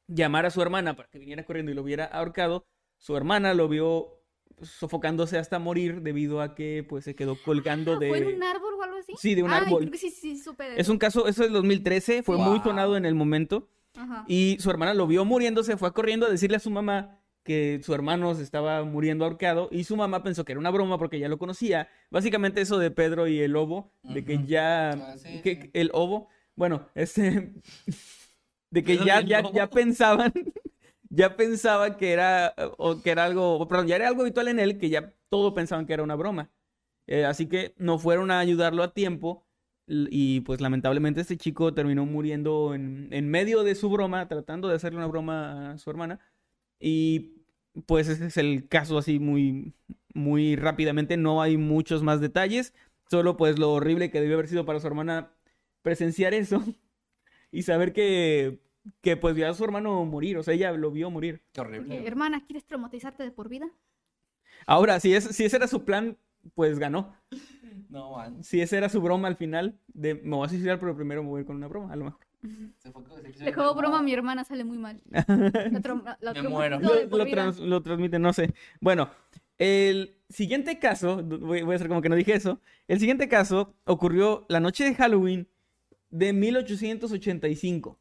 llamar a su hermana para que viniera corriendo y lo hubiera ahorcado, su hermana lo vio sofocándose hasta morir debido a que pues se quedó colgando de... ¿Fue en un árbol o algo así? Sí, de un árbol. sí, sí, de Es un caso, eso es del 2013, fue muy sonado en el momento Ajá. y su hermana lo vio muriéndose, fue corriendo a decirle a su mamá que su hermano se estaba muriendo ahorcado y su mamá pensó que era una broma porque ya lo conocía. Básicamente eso de Pedro y el lobo, de que ya Ah, sí, que sí. el ovo, bueno, este de que ya ya, ya pensaban ya pensaban que era o que era algo, o, perdón, ya era algo habitual en él que ya todo pensaban que era una broma. Eh, así que no fueron a ayudarlo a tiempo y pues lamentablemente este chico terminó muriendo en, en medio de su broma, tratando de hacerle una broma a su hermana. Y pues ese es el caso así muy, muy rápidamente, no hay muchos más detalles, solo pues lo horrible que debió haber sido para su hermana presenciar eso y saber que, que pues vio a su hermano morir, o sea, ella lo vio morir. Qué horrible. Dije, Hermana, ¿quieres traumatizarte de por vida? Ahora, si, es, si ese era su plan, pues ganó. No, man. Si esa era su broma al final, de me voy a suicidar, pero primero me voy con una broma, a lo mejor. Se fue, se quiso- Le juego broma a mi hermana, sale muy mal. La trauma- la Me muero. Lo, lo trans- lo transmite, no sé. Bueno, el siguiente caso, voy, voy a hacer como que no dije eso. El siguiente caso ocurrió la noche de Halloween de 1885.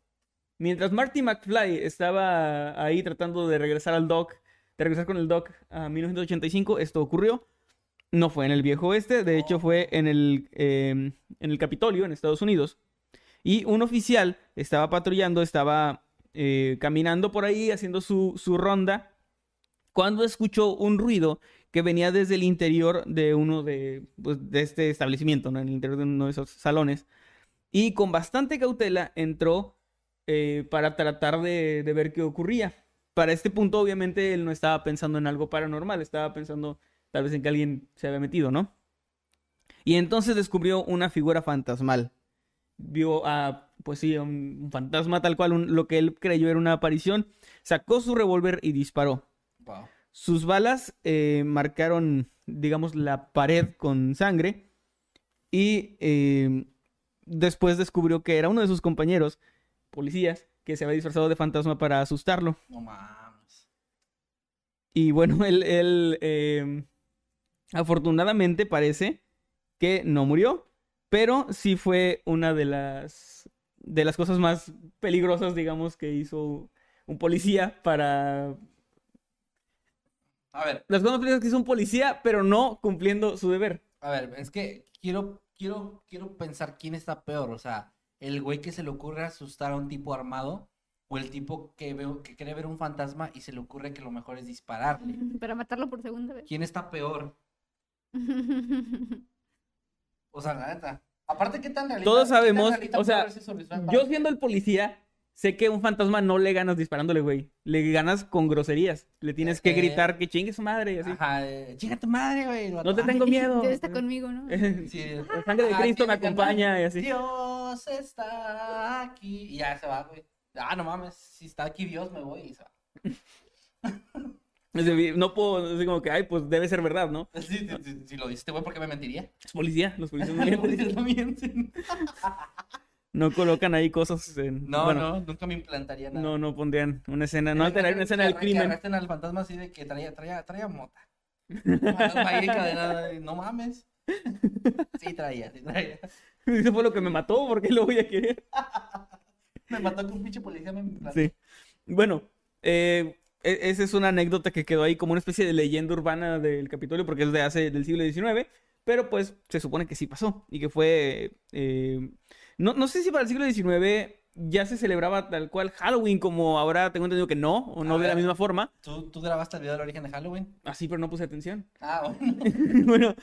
Mientras Marty McFly estaba ahí tratando de regresar al dock, de regresar con el dock a 1985, esto ocurrió. No fue en el viejo oeste, de hecho fue en el, eh, en el Capitolio, en Estados Unidos. Y un oficial estaba patrullando, estaba eh, caminando por ahí haciendo su, su ronda, cuando escuchó un ruido que venía desde el interior de uno de, pues, de este establecimiento, ¿no? en el interior de uno de esos salones. Y con bastante cautela entró eh, para tratar de, de ver qué ocurría. Para este punto, obviamente, él no estaba pensando en algo paranormal, estaba pensando tal vez en que alguien se había metido, ¿no? Y entonces descubrió una figura fantasmal. Vio a, pues sí, un, un fantasma tal cual, un- lo que él creyó era una aparición. Sacó su revólver y disparó. Wow. Sus balas eh, marcaron, digamos, la pared con sangre. Y eh, después descubrió que era uno de sus compañeros, policías, que se había disfrazado de fantasma para asustarlo. No mames. Y bueno, él, él, eh, afortunadamente parece que no murió, pero sí fue una de las, de las cosas más peligrosas, digamos, que hizo un policía para... A ver, Las cosas más peligrosas que hizo un policía, pero no cumpliendo su deber. a ver, es que quiero, quiero, quiero pensar quién está peor. O sea, el güey que se le ocurre asustar a un tipo armado o el tipo que veo, que cree ver un fantasma y se le ocurre que lo mejor es dispararle. Para matarlo por segunda vez. ¿Quién está peor? O sea, la neta. Aparte, ¿qué tan realista? Todos sabemos, realista o sea? Yo siendo el policía, sé que un fantasma no le ganas disparándole, güey. Le ganas con groserías. Le tienes que Eh. gritar que chingue su madre y así. Ajá, eh, chinga tu madre, güey. No te "Ay, tengo miedo. Dios está conmigo, ¿no? Sí. La sangre de Ah, Cristo me acompaña y así. Dios está aquí. Y ya se va, güey. Ah, no mames, si está aquí Dios, me voy y se va. No puedo, así como que, ay, pues debe ser verdad, ¿no? Sí, sí, sí, si lo dices, güey, ¿por qué me mentiría? Es policía, los policías no, mienten. policías no mienten. No colocan ahí cosas en... No, bueno, no, nunca me implantaría nada. no, no pondrían una escena, no alterarían una escena del Que crimen. arresten al fantasma así de que traía, traía, traía mota. Ahí encadenado, No mames. Sí traía, sí traía. Eso fue lo que me mató, ¿por qué lo voy a querer? Me mató que un pinche policía me implantó. Sí. Bueno, eh, esa es una anécdota que quedó ahí como una especie de leyenda urbana del Capitolio porque es de hace del siglo XIX, pero pues se supone que sí pasó y que fue... eh, no, no sé si para el siglo XIX ya se celebraba tal cual Halloween como ahora tengo entendido que no, o no A de la ver. misma forma. ¿Tú, tú grabaste el video del origen de Halloween. Así, pero no puse atención. Ah, bueno. bueno.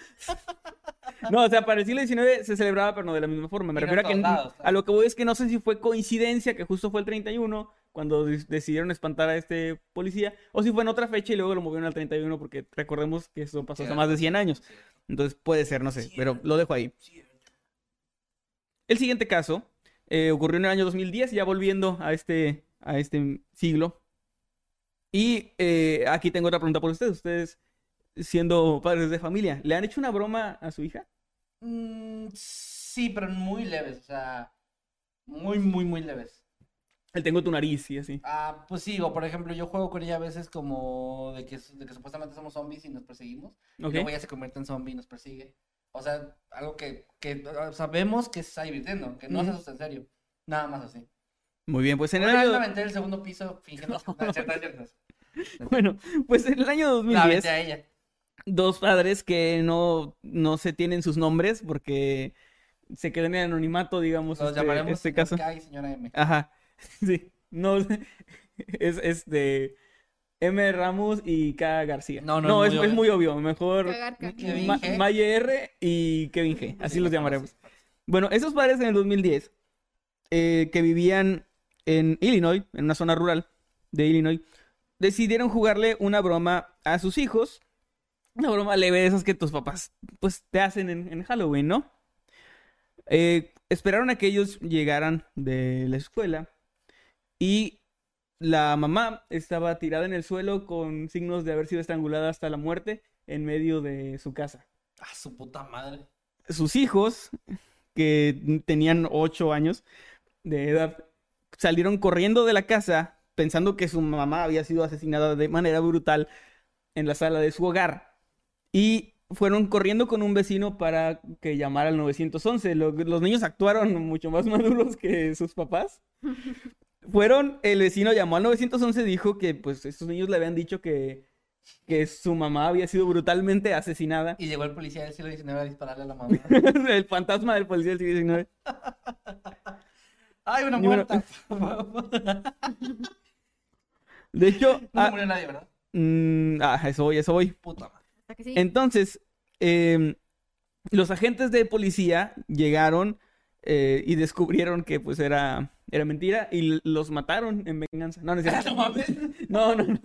No, o sea, para el siglo XIX se celebraba, pero no de la misma forma. Me Y no refiero a que lados, a lo que voy es que no sé si fue coincidencia que justo fue el 31 cuando de- decidieron espantar a este policía, o si fue en otra fecha y luego lo movieron al 31 porque recordemos que eso pasó hace más de 100 años. Entonces puede ser, no sé, pero lo dejo ahí. El siguiente caso eh, ocurrió en el año 2010, ya volviendo a este, a este siglo. Y eh, aquí tengo otra pregunta por ustedes. Ustedes, siendo padres de familia, ¿le han hecho una broma a su hija? Mm, sí, pero muy leves, o sea, muy, muy, muy leves. El tengo tu nariz y así. Ah, pues sí, o por ejemplo, yo juego con ella a veces como de que, de que supuestamente somos zombies y nos perseguimos. Y Ok. luego ella se convierte en zombie y nos persigue. O sea, algo que, que sabemos que se está divirtiendo, que no se Ujú. asusta en serio. Nada más así. Muy bien, pues en el año... aventé del segundo piso fingiendo. No. Bueno, pues en el año La 2010... aventé a ella. dos padres que no, no se tienen sus nombres porque se quedan en anonimato, digamos, Los este, llamaremos este caso. K y señora M. Ajá, sí, no, es este M. Ramos y K. García. No, no, es es, muy es obvio. muy obvio, mejor Ma-. Maye R y Kevin G, así Sí, los llamaremos. sí. Bueno, esos padres en el 2010 eh, que vivían en Illinois, en una zona rural de Illinois, decidieron jugarle una broma a sus hijos. Una broma leve de esas que tus papás pues te hacen en, en Halloween, ¿no? Eh, esperaron a que ellos llegaran de la escuela y la mamá estaba tirada en el suelo con signos de haber sido estrangulada hasta la muerte en medio de su casa Ah, su puta madre. sus hijos, que tenían ocho años de edad, salieron corriendo de la casa pensando que su mamá había sido asesinada de manera brutal en la sala de su hogar. Y fueron corriendo con un vecino para que llamara al 911. Lo- los niños actuaron mucho más maduros que sus papás. Fueron, el vecino llamó al 911 y dijo que pues estos niños le habían dicho que, que su mamá había sido brutalmente asesinada. Y llegó el policía del siglo XIX a dispararle a la mamá. el fantasma del policía del siglo XIX. ¡Ay, una muerta! De hecho, No ah, murió nadie, ¿verdad? mm, ah, eso voy, eso voy. Puta madre. Sí. Entonces, em, los agentes de policía llegaron eh, y descubrieron que pues era, era mentira y los mataron en venganza. No, no. No. No, no,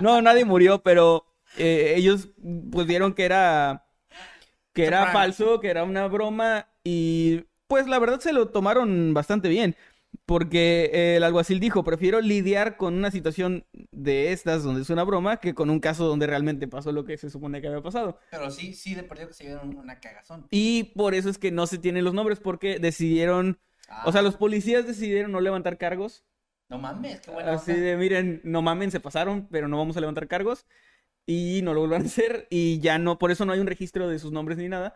no. Nadie murió, pero eh, ellos pues vieron que era que era falso, que era una broma y pues la verdad se lo tomaron bastante bien. Porque eh, el alguacil dijo, prefiero lidiar con una situación de estas donde es una broma que con un caso donde realmente pasó lo que se supone que había pasado. Pero sí, sí, de perdido que se dieron una cagazón. Y por eso es que no se tienen los nombres porque decidieron, o sea, Ah, los policías decidieron no levantar cargos No mames, qué buena Así onda. de, miren, no mamen, se pasaron, pero no vamos a levantar cargos. Y no lo vuelvan a hacer. Y ya no, por eso no hay un registro de sus nombres ni nada.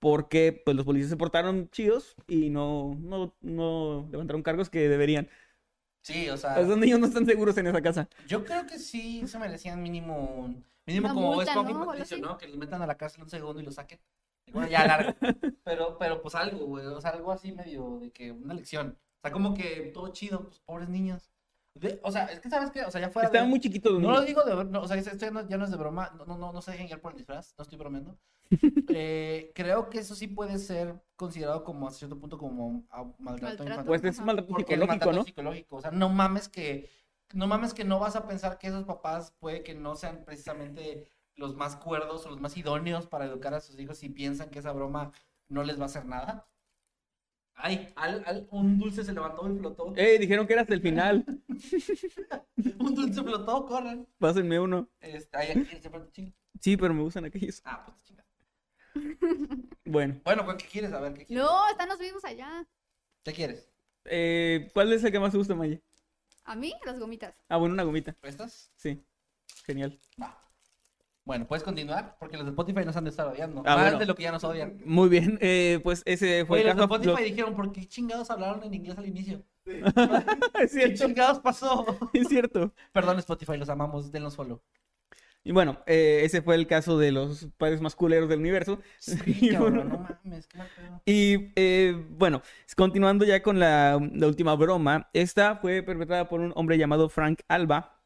Porque pues los policías se portaron chidos y no, no, no levantaron cargos que deberían. Sí, o sea, Esos niños no están seguros en esa casa. yo creo que sí se merecían mínimo, mínimo Una como multa, Esponja y ¿no? Patricio. ¿no? Que los metan a la cárcel un segundo y los saquen. Bueno, ya largo. Pero, pero pues algo, güey, o sea, algo así medio de que una lección. O sea, como que todo chido, pues pobres niños. De- o sea, es que sabes que, o sea, ya fuera Estaban de- muy chiquitos los No lo digo de no, o sea, esto ya no, ya no es de broma, no, no, no, no se dejen guiar por el disfraz, no estoy bromeando. Eh, creo que eso sí puede ser considerado como a cierto punto como a- maltrato Maltrato. infantil. Pues es maltrato Porque psicológico, maltrato ¿no? psicológico, o sea, no mames que no mames que no vas a pensar que esos papás puede que no sean precisamente los más cuerdos o los más idóneos para educar a sus hijos si piensan que esa broma no les va a hacer nada. Ay, al, al- un dulce se levantó y flotó. Eh, dijeron que era hasta el final. Un dulce flotó, corran. Pásenme uno. Este, ay, aquí se. Sí, pero me gustan aquellos. Ah, pues chinga. Bueno, Bueno, pues, ¿qué quieres? A ver, ¿qué quieres? No, están los mismos allá. ¿Qué quieres? eh, ¿cuál es el que más te gusta, Maye? A mí, las gomitas. Ah, bueno, una gomita. ¿Estas? Sí. Genial. Va. Bueno, puedes continuar porque los de Spotify nos han de estar odiando. Ah, Más bueno. de lo que ya nos odian. Muy bien. eh, pues ese fue Oye, el los de. Spotify los- dijeron, ¿por qué chingados hablaron en inglés al inicio? es ¿Qué cierto. chingados pasó? Es cierto. Perdón, Spotify, los amamos, denos follow. Y bueno, eh, ese fue el caso de los padres más culeros del universo. Sí, cabrón, no mames, qué. Y eh, bueno, continuando ya con la, la última broma, esta fue perpetrada por un hombre llamado Frank Alba.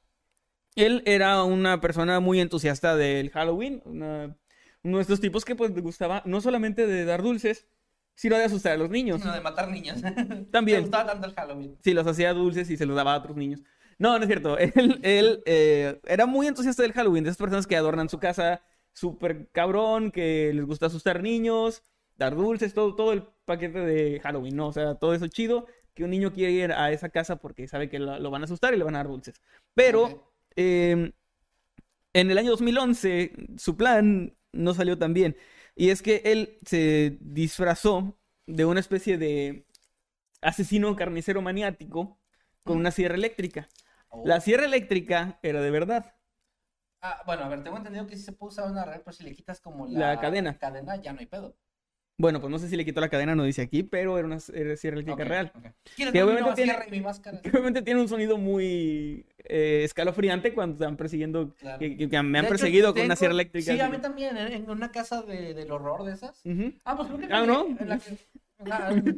Él era una persona muy entusiasta del Halloween, una- uno de estos tipos que pues le gustaba no solamente de dar dulces, sino de asustar a los niños. No, de matar niños. También. Me gustaba tanto el Halloween. Sí, los hacía dulces y se los daba a otros niños. No, no es cierto. Él, él, eh, era muy entusiasta del Halloween, de esas personas que adornan su casa súper cabrón, que les gusta asustar niños, dar dulces, todo, todo el paquete de Halloween, ¿no? O sea, todo eso chido, que un niño quiere ir a esa casa porque sabe que lo, lo van a asustar y le van a dar dulces. Pero. Eh, en el año 2011 su plan no salió tan bien. Y es que él se disfrazó de una especie de asesino carnicero maniático con una sierra eléctrica. Oh. La sierra eléctrica era de verdad. Ah, bueno, a ver, tengo entendido que sí se puede usar una red, pero si le quitas como La la, cadena. cadena, ya no hay pedo. Bueno, pues no sé si le quitó la cadena, no dice aquí, pero era una sierra eléctrica real. ok. ¿Quieres Que obviamente tiene-? Que obviamente un sonido muy eh, escalofriante cuando van persiguiendo, Claro. que, que- que me han De hecho, perseguido con una sierra eléctrica. Sí, a mí también, en, en una casa de, del horror de esas. Ah, pues creo que Ah, ¿no? en la que- na-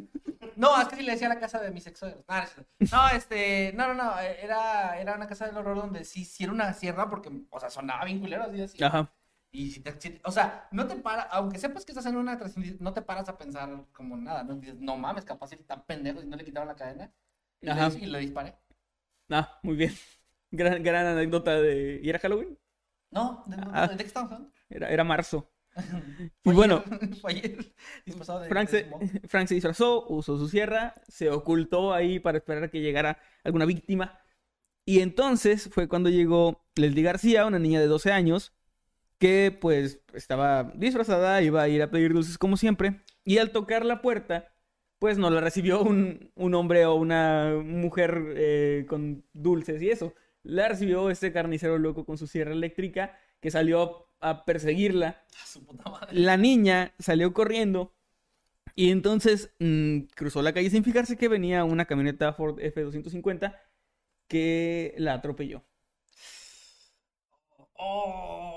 no, es que sí le decía la casa de mis ex. No, este, no, no, no, eh, era, era una casa del horror donde sí, sí era una sierra porque, o sea, sonaba bien culero, así, así. Ajá. Y si te, si- o sea, no te para, aunque sepas que estás en una transmisión, no te paras a pensar como nada, no dices, no mames, capaz si está pendejo si no le quitaron la cadena. Y, le, Ajá. dis- y le disparé. Ah, muy bien. Gran, gran anécdota de... ¿Y era Halloween? No, ¿de, Ah. de qué estamos hablando? Era, era marzo. Y bueno, de- Frank de se. Frank se disfrazó, usó su sierra, se ocultó ahí para esperar a que llegara alguna víctima. Y entonces fue cuando llegó Leslie García, una niña de 12 años, que pues estaba disfrazada, iba a ir a pedir dulces como siempre. Y al tocar la puerta, pues no la recibió un, un hombre o una mujer eh, con dulces y eso. La recibió este carnicero loco con su sierra eléctrica que salió a perseguirla. A su puta madre. La niña salió corriendo y entonces mm, cruzó la calle sin fijarse que venía una camioneta Ford F250 que la atropelló. Oh.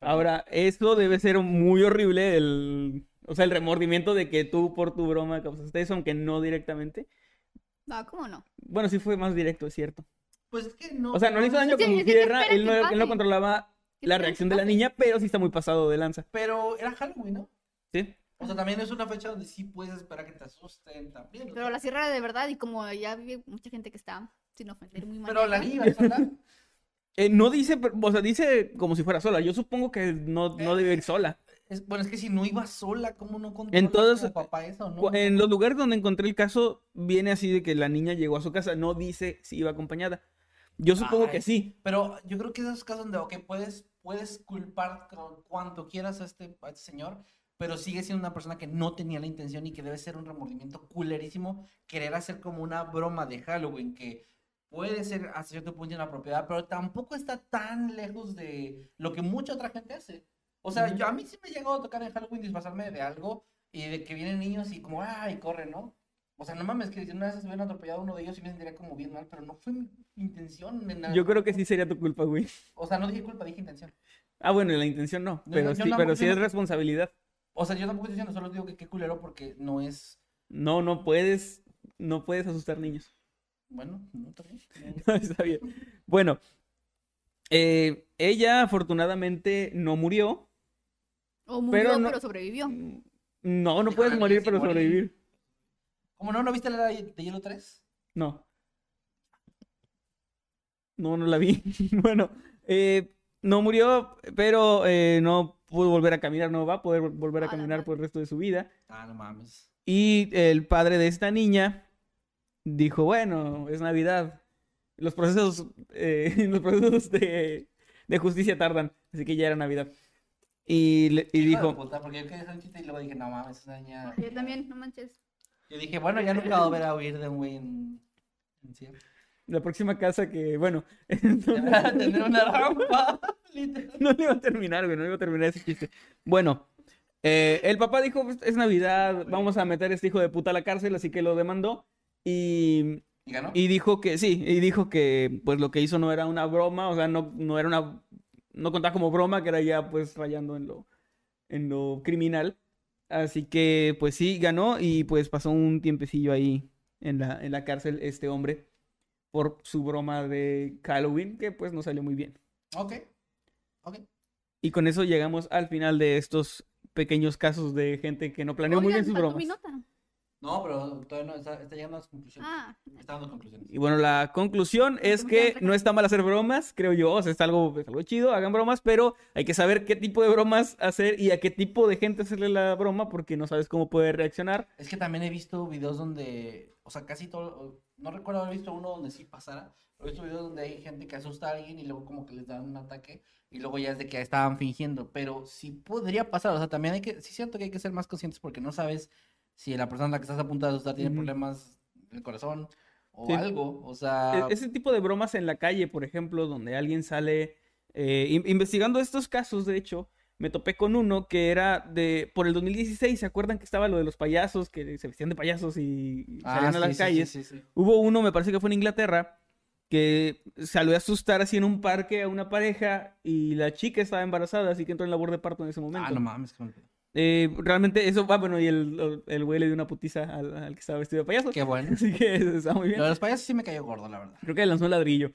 Ahora, esto debe ser muy horrible, el, o sea, el remordimiento de que tú por tu broma causaste eso, aunque no directamente. No, ¿cómo no? Bueno, sí fue más directo, es cierto. Pues es que no. O sea, no le hizo daño con tierra, él no, él controlaba ¿Qué la reacción de la niña, pero sí está muy pasado de lanza. Pero era Halloween, ¿no? ¿Sí? O sea, también es una fecha donde sí puedes esperar que te asusten también. Pero la sierra de verdad, y como ya vi mucha gente que está, sin ofender, muy mal. Pero la niña sola. Eh, no dice, o sea, dice como si fuera sola. Yo supongo que no, no debe ir sola. Es, bueno, es que si no iba sola, ¿cómo no controla En todos- como papá eso, no? En los lugares donde encontré el caso, viene así de que la niña llegó a su casa, no dice si iba acompañada. Yo supongo Ay. que sí. Pero yo creo que esos casos donde, ok, puedes, puedes culpar cuanto quieras a este, a este señor, pero sigue siendo una persona que no tenía la intención y que debe ser un remordimiento culerísimo querer hacer como una broma de Halloween que puede ser hasta cierto punto inapropiada, pero tampoco está tan lejos de lo que mucha otra gente hace. O sea, yo a mí sí me ha llegado a tocar en Halloween disfrazarme de algo y de que vienen niños y como, ay, corren, ¿no? O sea, no mames, que si una vez se hubieran atropellado a uno de ellos sí me sentiría como bien mal, pero no fue mi intención. en Yo creo que sí sería tu culpa, güey. O sea, no dije culpa, dije intención. Ah, bueno, la intención no, No, pero sí, no- pero sí es responsabilidad. O sea, yo tampoco estoy diciendo, solo digo que qué culero porque no es. No, no puedes, no puedes asustar niños. Bueno, no, está bien. Está bien. Bueno, eh, ella afortunadamente no murió. O murió, Pero pero, no- sobrevivió. No, no Híjole, puedes morir sí pero sobrevivir. ¿Cómo no? ¿No viste la era de Hielo 3? No. No, no la vi. Bueno, eh, no murió, pero eh, no pudo volver a caminar, no va a poder volver a caminar por el resto de su vida. Ah, no mames. Y el padre de esta niña dijo, bueno, es Navidad. Los procesos, eh, los procesos de, de justicia tardan, así que ya era Navidad. Y, le- y dijo, puta, porque yo quería hacer un chiste y luego dije, no mames, esa niña. Yo también, no manches. Yo dije, bueno, ya nunca voy a volver a huir de un güey en. en cierre. la próxima casa que, bueno, Ya Tener una rampa. literal. no le iba a terminar, güey, no le iba a terminar ese chiste. Bueno, eh, el papá dijo, "Pues, es Navidad, vamos a meter a este hijo de puta a la cárcel, así que lo demandó. Y, ¿Y ganó? y dijo que, sí, y dijo que pues lo que hizo no era una broma, o sea, no, no era una, no contaba como broma, que era ya pues rayando en lo, en lo criminal. Así que pues sí, ganó y pues pasó un tiempecillo ahí en la, en la cárcel este hombre por su broma de Halloween, que pues no salió muy bien. Ok. Ok. Y con eso llegamos al final de estos pequeños casos de gente que no planeó muy bien sus bromas. mi nota. No, pero todavía no está, está llegando a las conclusiones. Ah, Está dando conclusiones. Y bueno, la conclusión es que no está mal hacer bromas, creo yo. O sea, es algo, es algo chido, hagan bromas, pero hay que saber qué tipo de bromas hacer y a qué tipo de gente hacerle la broma porque no sabes cómo puede reaccionar. Es que también he visto videos donde, o sea, casi todo, no recuerdo haber visto uno donde sí pasara, pero he visto videos donde hay gente que asusta a alguien y luego como que les dan un ataque y luego ya es de que estaban fingiendo, pero sí podría pasar, o sea, también hay que, sí es cierto que hay que ser más conscientes porque no sabes si la persona a la que estás a punto de asustar tiene problemas del corazón o Sí. algo, o sea, E- Ese tipo de bromas en la calle, por ejemplo, donde alguien sale eh, in- investigando estos casos, de hecho, me topé con uno que era de por el 2016, ¿se acuerdan que estaba lo de los payasos que se vestían de payasos y ah, salían a las sí, calles? sí. Hubo uno, me parece que fue en Inglaterra, que salió a asustar así en un parque a una pareja y la chica estaba embarazada, así que entró en labor de parto en ese momento. Ah, no mames, pedo. Eh, realmente eso va, bueno, y el, el güey le dio una putiza al, al que estaba vestido de payaso. Qué bueno. Así que eso está muy bien. Lo de los payasos sí me cayó gordo, la verdad. Creo que lanzó un ladrillo.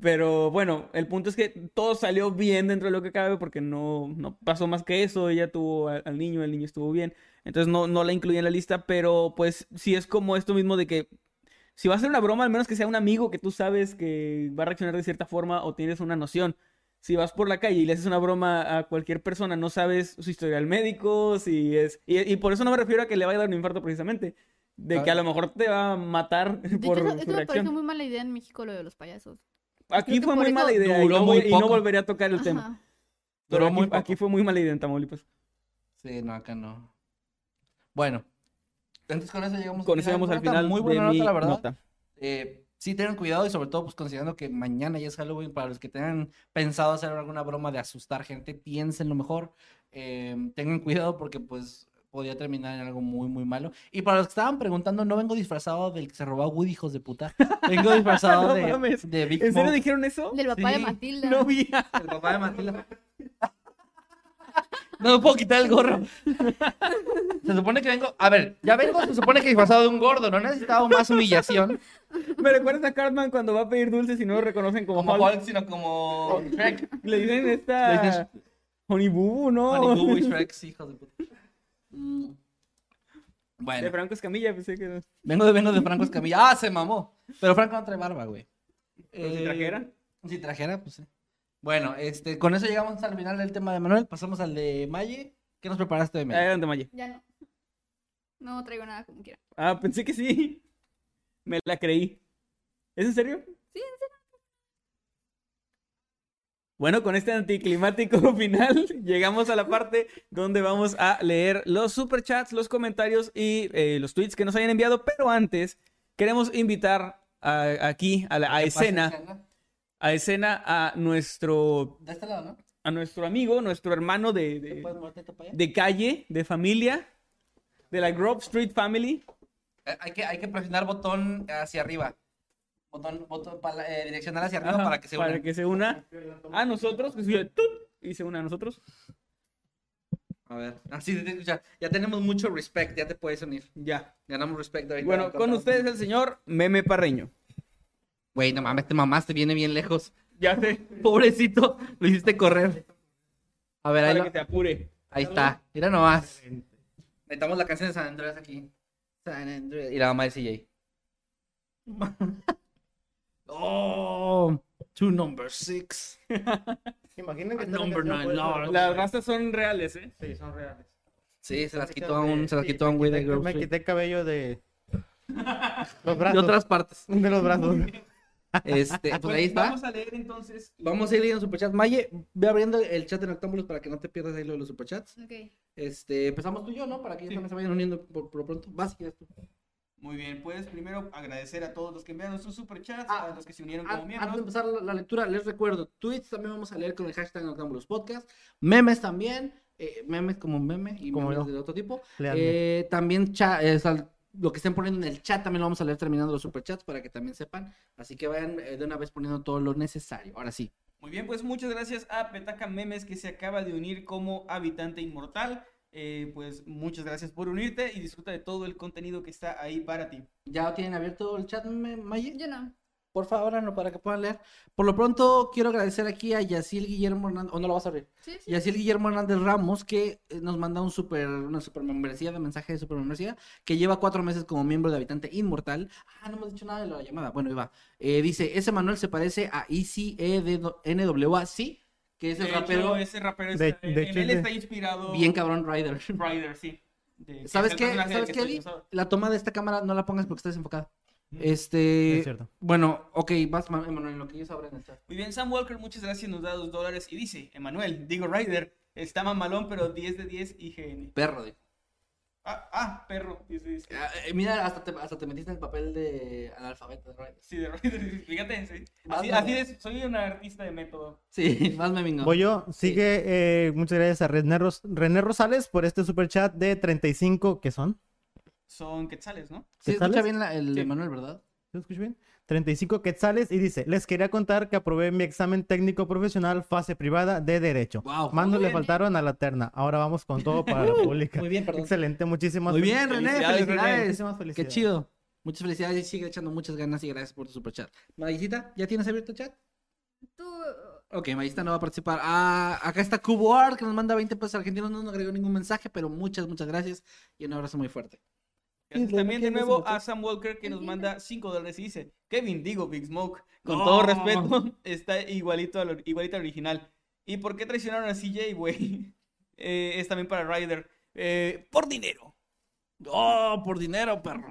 Pero bueno, el punto es que todo salió bien dentro de lo que cabe porque no, no pasó más que eso. Ella tuvo al, al niño, el niño estuvo bien. Entonces no, no la incluí en la lista, pero pues sí es como esto mismo de que si va a ser una broma, al menos que sea un amigo que tú sabes que va a reaccionar de cierta forma o tienes una noción. Si vas por la calle y le haces una broma a cualquier persona, no sabes su historial médico, si es... Y, y por eso no me refiero a que le vaya a dar un infarto precisamente. De que a lo mejor te va a matar de por hecho, eso, su eso me reacción. pareció muy mala idea en México lo de los payasos. Aquí fue muy eso mala idea y no, muy voy- y no poco. volveré a tocar el tema. Ajá. Pero Duró aquí, muy poco. aquí fue muy mala idea en Tamaulipas. Sí, no, acá no. Bueno, entonces con eso llegamos Con eso llegamos al final Muy buena de nota, mi la verdad. nota. Eh, sí, tengan cuidado y sobre todo, pues considerando que mañana ya es Halloween, para los que tengan pensado hacer alguna broma de asustar gente, piensen lo mejor. Eh, tengan cuidado porque, pues, podría terminar en algo muy, muy malo. Y para los que estaban preguntando, no vengo disfrazado del que se robó a Woody, hijos de puta. Vengo disfrazado No de, mames. de Big ¿En serio dijeron eso? Del papá de Matilda. No vi. el papá de Matilda. No me puedo quitar el gorro. Se supone que vengo. A ver, ya vengo, se supone que disfrazado de un gordo, no necesitaba más humillación. Me recuerdas a Cartman cuando va a pedir dulces y no lo reconocen como, Como Hulk. Hulk, sino como Shrek. Le dicen Le esta dicen- Honey Boo, ¿no? Honey Boo y Shrek, sí, hijos de puta. Mm. De Bueno, Franco Escamilla, pensé que vengo de, vengo de Franco Escamilla. ¡Ah, se mamó! Pero Franco no trae barba, güey. Pero si Eh, trajera. Si trajera, pues sí. Bueno, este, con eso llegamos al final del tema de Manuel. Pasamos al de Maye. ¿Qué nos preparaste de Maye? Adelante, Maye. Ya no. No traigo nada como quiera. Ah, pensé que sí. Me la creí. ¿Es en serio? Sí, en serio. Bueno, con este anticlimático final llegamos a la parte donde vamos a leer los superchats, los comentarios y eh, los tweets que nos hayan enviado. Pero antes, queremos invitar a- aquí a, la, a ¿Qué pasa, escena, a escena a nuestro, De este lado, ¿no? a nuestro amigo, nuestro hermano de, ¿Te de, calle, de familia, de la Grove Street Family. Eh, Hay que, hay que presionar botón hacia arriba. Botón, botón para, eh, direccional hacia arriba Ajá, para que se una. para que se una a nosotros, que y se una a nosotros. A ver. Así escucha. Ya tenemos mucho respect, ya te puedes unir. Ya. Ganamos respect ahorita. Bueno, con ustedes el señor Meme Parreño. Güey, no mames, te mamaste, viene bien lejos. Ya sé. Pobrecito, lo hiciste correr. A ver, ahí, Para lo- que te apure. ahí está. Mira nomás. Necesitamos la canción de San Andrés aquí. San Andrés. Y la mamá de CJ. oh, two number six. Imaginen que A esta number canción nine puede ser large. rock. Las razas son reales, ¿eh? Sí, son reales. Sí, se las quitó a un, se las sí, quitó a un me güey de quité- Grove Me Street. quité cabello de los De otras partes. De los brazos. Este, pues Pues ahí está. Vamos a leer entonces. Vamos a ir leyendo superchats. Maye, ve abriendo el chat de Noctámbulos para que no te pierdas ahí lo de los superchats. Ok. Este, empezamos tú y yo, ¿no? Para que ya Sí. también se vayan uniendo por, por lo pronto. Vas, quieres tú. Muy bien, pues primero agradecer a todos los que enviaron sus superchats, Ah, a los que se unieron como Antes de miembros. empezar la, la lectura, les recuerdo, tweets también vamos a leer con el hashtag Noctámbulos Podcast, memes también, eh, memes como meme y Como memes yo. de otro tipo. Eh, también cha- eh, sea, lo que estén poniendo en el chat también lo vamos a leer terminando los superchats para que también sepan. Así que vayan eh, de una vez poniendo todo lo necesario. Ahora sí. Muy bien, pues muchas gracias a Petaca Memes que se acaba de unir como habitante inmortal. Eh, pues muchas gracias por unirte y disfruta de todo el contenido que está ahí para ti. ¿Ya tienen abierto el chat, Maye? Yo no. Por favor, no para que puedan leer. Por lo pronto, quiero agradecer aquí a Yacil Guillermo Hernández, o no lo vas a abrir. Sí, sí. Yacil Guillermo Hernández Ramos, que eh, nos manda un super, una super membresía de mensaje de super membresía, que lleva cuatro meses como miembro de Habitante Inmortal. Ah, no hemos dicho nada de la llamada. Bueno, va. Eh, dice, ese Manuel se parece a Easy E sí, que es el De rapero hecho, ese rapero De- está, de en hecho, él de- está inspirado bien cabrón Rider. Rider, sí. De- ¿Sabes es qué? ¿Sabes qué, usado. La toma de esta cámara no la pongas porque está desenfocada. Es Este, cierto. bueno, ok, vas, Ma- Emanuel, lo que ellos el chat. Muy bien, Sam Walker, muchas gracias, nos da dos dólares y dice, Emanuel, digo Rider, está mamalón, pero 10 de 10 IGN. Perro, de. Ah, ah, perro, dice, dice. Ah, eh, mira, hasta te, hasta te metiste en el papel de analfabeto de Rider. Sí, de Rider, fíjate, sí. Así, así es, soy un artista de método. Sí, más memingo. Voy yo. Sigue. eh, muchas gracias a René, Ros- René Rosales por este super chat de 35. ¿Qué son? Son quetzales, ¿no? Sí, escucha bien la- el Sí. Emanuel, ¿verdad? ¿Se escucha bien? 35 quetzales y dice, les quería contar que aprobé mi examen técnico profesional fase privada de Derecho. Wow. Mando Muy le bien. faltaron a la terna. Ahora vamos con todo para la pública. Muy bien, perdón. Excelente, muchísimas Muy bien, René, Felicidades, felicidades. Muchísimas Qué felicidades. chido. Muchas felicidades y sigue echando muchas ganas y gracias por tu super chat. Maicita, ¿ya tienes abierto el chat? Tú. Ok, Maicita no va a participar. Ah, acá está Cubo Art que nos manda 20 pesos argentinos. No nos agregó ningún mensaje, pero muchas, muchas gracias y un abrazo muy fuerte. Gracias Sí, también de ¿quién es nuevo a Sam Walker que nos manda 5 dólares y dice, Kevin, digo Big Smoke, con No. todo respeto, está igualito al, igualito al original. ¿Y por qué traicionaron a CJ, güey? Eh, es también para Ryder. Eh, por dinero. ¡Oh, por dinero, perro!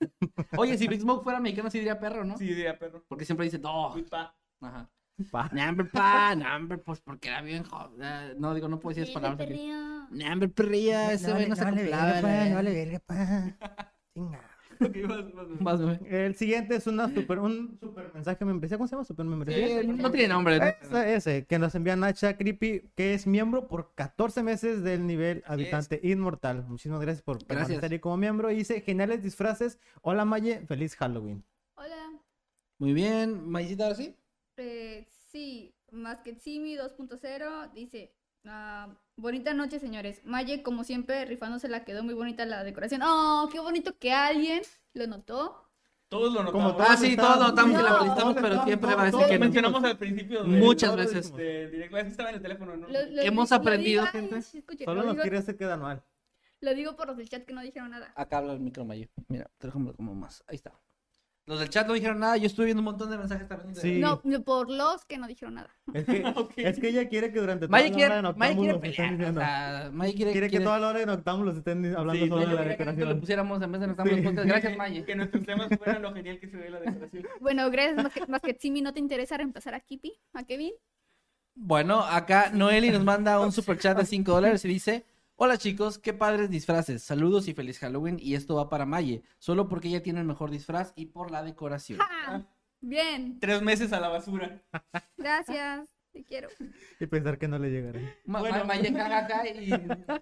Oye, si Big Smoke fuera mexicano, sí diría perro, ¿no? Sí, diría perro. Porque siempre dice, no. Pa. Ajá. Pa. Namber, pa, Namber, pues porque era bien joven. Eh, No, digo, no puedo decir esas palabras. Aquí. Namber, perrilla, ese güey no se acoplaba. eh. Ok, vas, vas, vas. Más, güey. El siguiente es una super, un super mensaje membresía. ¿Cómo se llama? Super membresía. No tiene nombre. ¿no? Ese, ese, que nos envía Nacha Creepy, que es miembro por 14 meses del nivel Así habitante inmortal. Muchísimas gracias por Gracias. ahí como miembro. Y dice, geniales disfraces. Hola Maye, feliz Halloween. Hola. Muy bien, Maicita, ahora sí. Eh, sí, Masketsimi 2.0 dice, ah, bonita noche señores. Maye, como siempre, rifándose la quedó muy bonita la decoración. Oh, qué bonito que alguien lo notó. Todos lo Como notamos. Ah, sí, todos notamos que la No. felicitamos, pero siempre va a decir que Lo no. mencionamos al principio. de- Muchas veces. de- directo. Es que estaba en el teléfono, ¿no? Lo- lo- Hemos lo aprendido, digo- gente. Ay, Solo lo, nos quiere hacer quedar mal. lo digo por los del chat que no dijeron nada. Acá habla el micro, Mayo. Mira, te déjame como más. Ahí está. Los del chat no dijeron nada. Yo estuve viendo un montón de mensajes también. de- Sí. No, por los que no dijeron nada. Es que, Ok. es que ella quiere que durante toda Maya la quiere, hora quiere Noctámbulos estén pelear. O diciendo- sea, Maya quiere, Quiere que toda la hora de Noctámbulos estén hablando Sí, Maya de la quiere que lo decoración. pusiéramos en vez de Noctámbulos Sí. Gracias, Maya. Que nuestros temas fueran lo genial que se ve la decoración. Bueno, gracias, más que, más que Simi, ¿no te interesa reemplazar a Kipi? ¿A Kevin? Bueno, acá Noeli nos manda un super chat de 5 dólares y dice: Hola chicos, qué padres disfraces. Saludos y feliz Halloween. Y esto va para Maye, solo porque ella tiene el mejor disfraz y por la decoración. ¡Ja! Bien, Tres meses a la basura. gracias. Te quiero. Y pensar que no le llegará. Ma- Bueno. Ma- Maye acá y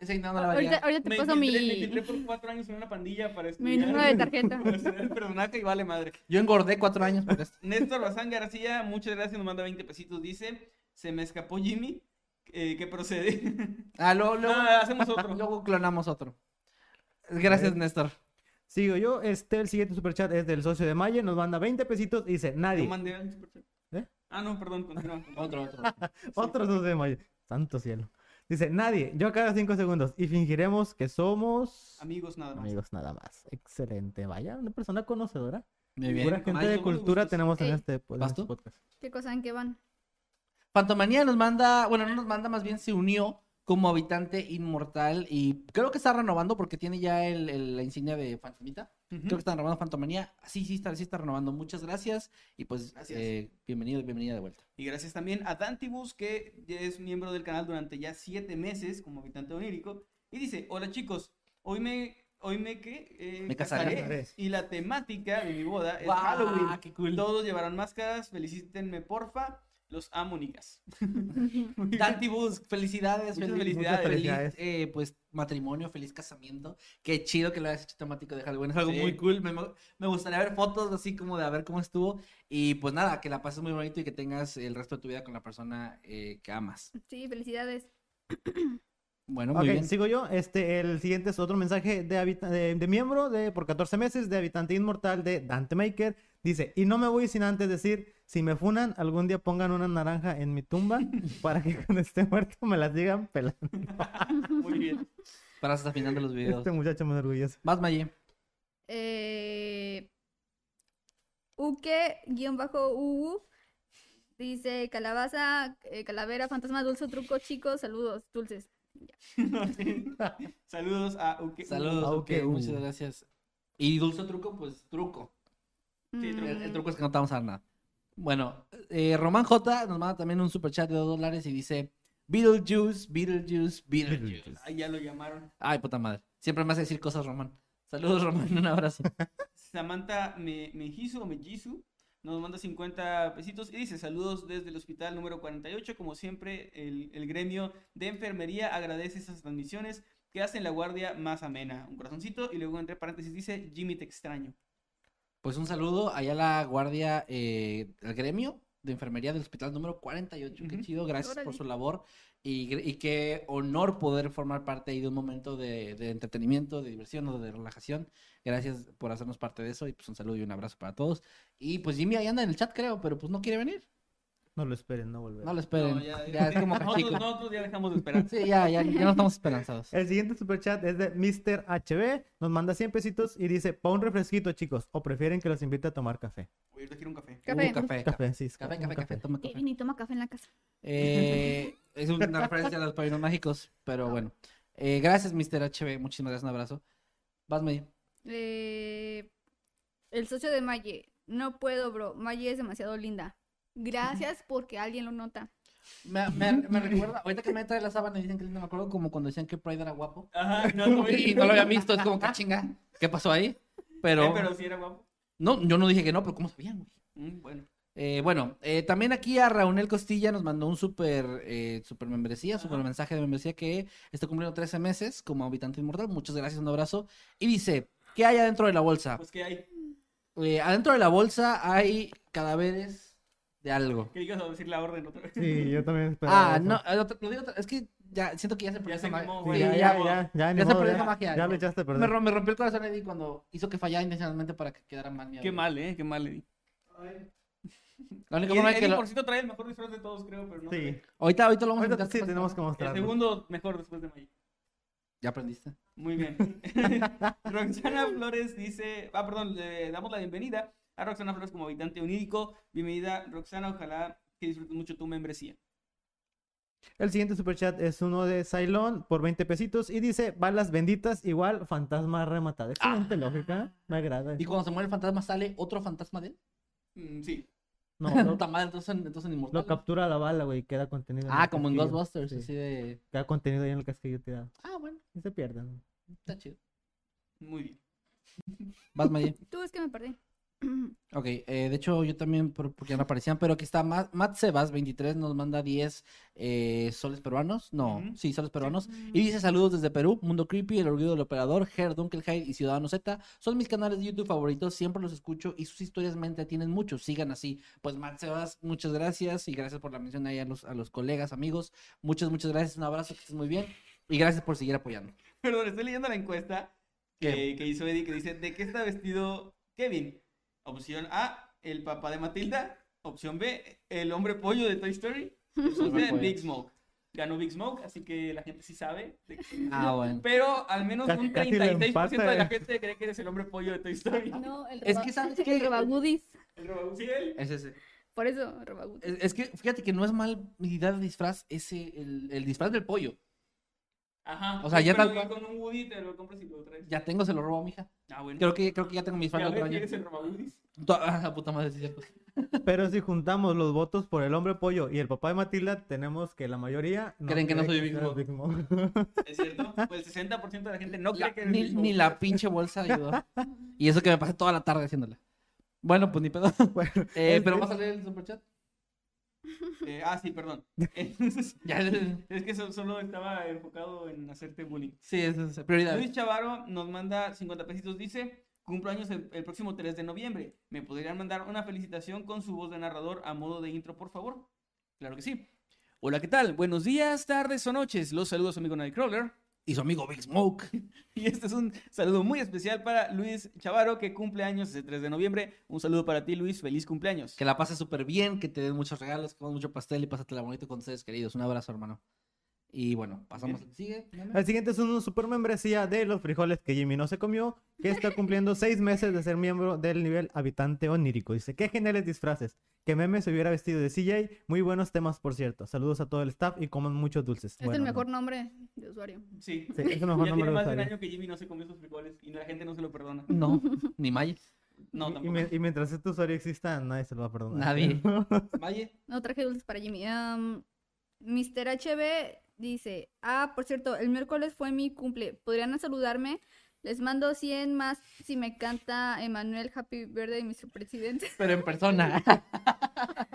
ese no la va a Ahorita, llegar. ahorita te Me paso me mi, infiltré por cuatro años en una pandilla para mi estudiar. número de tarjeta. para ser el personaje y vale madre. Yo engordé 4 años por esto. Néstor Bazán García, muchas gracias, nos manda 20 pesitos. Dice, se me escapó Jimmy. Eh, ¿Qué procede? Ah, luego, luego, No, hacemos otro. luego clonamos otro. Gracias, Néstor. Sigo yo, este, el siguiente superchat es del socio de Maye, nos manda 20 pesitos y dice, Yo nadie. mandé un superchat. ¿Eh? Ah, no, perdón, continúa. Otro, otro. Otro socio de Maye. Santo cielo. Dice, nadie, yo cada 5 segundos y fingiremos que somos... Amigos, nada más. Amigos nada más. Excelente. Vaya, una persona conocedora. Muy bien. Pura gente Ay, de cultura tenemos en este, en ¿Vas este podcast. ¿Qué cosa en qué van? Fantomanía nos manda, bueno, no nos manda, más bien se unió como habitante inmortal y creo que está renovando porque tiene ya el, el- la insignia de Fantomita. Creo que está renovando Fantomanía. Sí, sí está, sí está renovando. Muchas gracias y pues Gracias. eh, bienvenido, bienvenida de vuelta. Y gracias también a Dantibus, que ya es miembro del canal durante ya siete meses como habitante onírico. Y dice, hola chicos, hoy me, hoy me, ¿qué? Eh, Me casaré. Casaré. Y la temática de mi boda es ¡Guau! Halloween. ¡Qué cool! Todos llevarán máscaras, felicítenme porfa. Los amo, nicas. Muy bien. Dantibus, felicidades, Muchas feliz, felicidades. feliz, Felicidades. eh, pues matrimonio, feliz casamiento. Qué chido que lo hayas hecho temático de Halloween, es algo Sí. muy cool. Me, me gustaría ver fotos así como de a ver cómo estuvo. Y pues nada, que la pases muy bonito y que tengas el resto de tu vida con la persona eh, que amas. Sí, felicidades. Bueno, muy bien. sigo yo. Este, el siguiente es otro mensaje de, de, de miembro de por 14 meses de habitante inmortal de Dante Maker. Dice, y no me voy sin antes decir, si me funan, algún día pongan una naranja en mi tumba para que cuando esté muerto me la sigan pelando. Muy bien. Para hasta final de los videos. Este muchacho me orgulloso. Más Maye. Eh, Uke-UU dice calabaza, eh, calavera, fantasma, dulce, truco, chicos, saludos, dulces. Saludos a Uke. Saludos, Ah, ok, ok, muchas gracias. Y dulce truco, pues truco. Sí, El, el Mm, truco es que no te vamos a dar nada. Bueno, eh, Román J nos manda también un super chat de 2 dólares y dice Beetlejuice, Beetlejuice, Beetlejuice. Ahí ya lo llamaron. Ay, puta madre. Siempre me hace decir cosas, Román. Saludos, Román. Un abrazo. Samantha Me- Mejizu o Mejizu nos manda 50 pesitos y dice saludos desde el hospital número 48. Como siempre, el, el gremio de enfermería agradece esas transmisiones que hacen la guardia más amena. Un corazoncito y luego entre paréntesis dice Jimmy te extraño. Pues un saludo allá a la guardia, eh, al gremio de enfermería del hospital número 48. Qué Ujú. chido, gracias por su labor. Y, y qué honor poder formar parte ahí de un momento de, de entretenimiento, de diversión o de relajación. Gracias por hacernos parte de eso. Y pues un saludo y un abrazo para todos. Y pues Jimmy ahí anda en el chat, creo, pero pues no quiere venir. No lo esperen, no volverá. No lo esperen. No, ya, ya, es como nosotros, nosotros ya dejamos de esperar. Sí, ya, ya, ya no estamos esperanzados. El siguiente superchat es de Mr. HB. Nos manda 100 pesitos y dice, pa' un refresquito, chicos. O prefieren que los invite a tomar café. Voy a ir a quiero un café. Café. Uh, café, café, Café, sí. café, café, café, toma café. Kevin y toma café en la casa. Eh, es una referencia a los padrinos mágicos, pero bueno. Eh, gracias, Mr. HB. Muchísimas gracias, un abrazo. Vas, May. Eh, el socio de Maye. No puedo, bro. Maye es demasiado linda. Gracias porque alguien lo nota. Me, me, me recuerda, ahorita que me trae la sábana y dicen que linda, me acuerdo como cuando decían que Pride era guapo. Ajá, no, no, Y no lo había visto, es como que chinga. ¿Qué pasó ahí? Pero, Eh, pero sí era guapo. no, yo no dije que no, pero ¿cómo sabían, güey? Mm, bueno. Eh, bueno, eh, también aquí a Raúl Costilla nos mandó un super, eh, super membresía, super Ajá. mensaje de membresía que está cumpliendo 13 meses como habitante inmortal. Muchas gracias, un abrazo. Y dice, ¿qué hay adentro de la bolsa? Pues que hay. Eh, adentro de la bolsa hay cadáveres de algo. Que digas a decir la orden otra vez. Sí, yo también esperaba Ah, eso. no, eh, lo digo otra- es que ya siento que ya se perdió esa magia. ya, ya, ya, se perdió esa magia. ya lo echaste a perder. Me, rom- me rompió el corazón Eddie cuando hizo que fallara intencionalmente para que quedara mal. mi Qué mal, eh, qué mal, Eddie. La única forma que lo- por cierto, trae el mejor disfraz de todos, creo, pero no. Sí. ahorita, ahorita lo vamos a invitar sí, tenemos que El mostrarlo. segundo mejor después de. Ya aprendiste. Muy bien. Roxana Flores dice, ah, perdón, le damos la bienvenida a Roxana Flores como habitante unírico. Bienvenida, Roxana, ojalá que disfrutes mucho tu membresía. El siguiente superchat es uno de Cylon por 20 pesitos y dice, balas benditas igual fantasma rematado. Excelente lógica, me agrada. Y cuando se muere el fantasma, ¿sale otro fantasma de él? Mm, sí. No, lo, Puta madre, entonces, entonces en Inmortal. lo captura la bala, güey, queda contenido. en Ah, el como en. Ghostbusters, Sí, así de... Queda contenido ahí en el casquillo tirado. Ah, bueno, Y se pierden. está chido. Muy bien. Vas, Maye. Tú es que me perdí. Ok, eh, de hecho yo también, por- porque no aparecían, pero aquí está Matt, Matt Sebas, 23, nos manda 10 eh, soles peruanos. No, sí, soles peruanos. Y dice saludos desde Perú, Mundo Creepy, El Orgullo del Operador, Her Dunkelheit y Ciudadano Z. Son mis canales de YouTube favoritos, siempre los escucho y sus historias me entretienen mucho. Sigan así. Pues Matt Sebas, muchas gracias y gracias por la mención ahí a los, a los colegas, amigos. Muchas, muchas gracias. Un abrazo, que estés muy bien. Y gracias por seguir apoyando. Perdón, estoy leyendo la encuesta que, que hizo Eddie que dice, ¿de qué está vestido Kevin? Opción A, el papá de Matilda. Opción B, el hombre pollo de Toy Story. Opción C. Big Smoke. Ganó Big Smoke, así que la gente sí sabe. de qué- Ah, bueno. Pero al menos Casi- un casi lo 36% de la eh. gente cree que eres el hombre pollo de Toy Story. No, el Es que, ¿sabes el qué? robagudis. El robot, sí, él. Es ese. Por eso, robagudis. Es, es que fíjate que no es mal mi idea de disfraz ese, el, el disfraz del pollo. Ajá. O sea, ya tal y cual. con un Woody te lo compras y lo traes. Ya tengo, se lo robo a mi hija. Ah, bueno. Creo que, creo que ya tengo mi disfraz Ya de otro ves, año. eres el Ah, puta madre, sí, cierto. Pero si juntamos los votos por el hombre pollo y el papá de Matilda, tenemos que la mayoría Creen que no soy Big Smoke. ¿Es cierto? Pues el 60% de la gente no cree La- que eres ni, Big ni Smoke. la pinche bolsa ayudó. Y eso que me pasé toda la tarde haciéndola. Bueno, pues ni pedo. Bueno, Eh, pero vas a leer el superchat. Eh, ah, sí, perdón. Ya, es que so- solo estaba enfocado en hacerte bullying. sí, eso es prioridad. Luis Chavaro nos manda 50 pesitos. Dice: Cumplo años el, el próximo 3 de noviembre. ¿Me podrían mandar una felicitación con su voz de narrador a modo de intro, por favor? Claro que sí. Hola, ¿qué tal? Buenos días, tardes o noches. Los saludos, amigo Nightcrawler. Y su amigo Big Smoke. Y este es un saludo muy especial para Luis Chavaro, que cumple años ese 3 de noviembre. Un saludo para ti, Luis. Feliz cumpleaños. Que la pases súper bien, que te den muchos regalos, que comas mucho pastel y pásatela bonito con ustedes queridos. Un abrazo, hermano. Y bueno, pasamos al sigue. El siguiente es una super membresía de los frijoles que Jimmy no se comió, que está cumpliendo seis meses de ser miembro del nivel habitante onírico. Dice, qué geniales disfraces. Que Meme se hubiera vestido de CJ. Muy buenos temas, por cierto. Saludos a todo el staff y coman muchos dulces. Es Bueno, el mejor no. nombre de usuario. Sí. Sí, es el mejor ya nombre tiene más de un año que Jimmy no se comió sus frijoles y la gente no se lo perdona. No, ni May. No, y, tampoco. y mientras este usuario exista, nadie se lo va a perdonar. Nadie. Maye. No traje dulces para Jimmy. Am, Mr. HB dice, ah, por cierto, el miércoles fue mi cumple. ¿Podrían saludarme? Les mando 100 más si me canta Emanuel Happy Birthday, Mr. President. Pero en persona.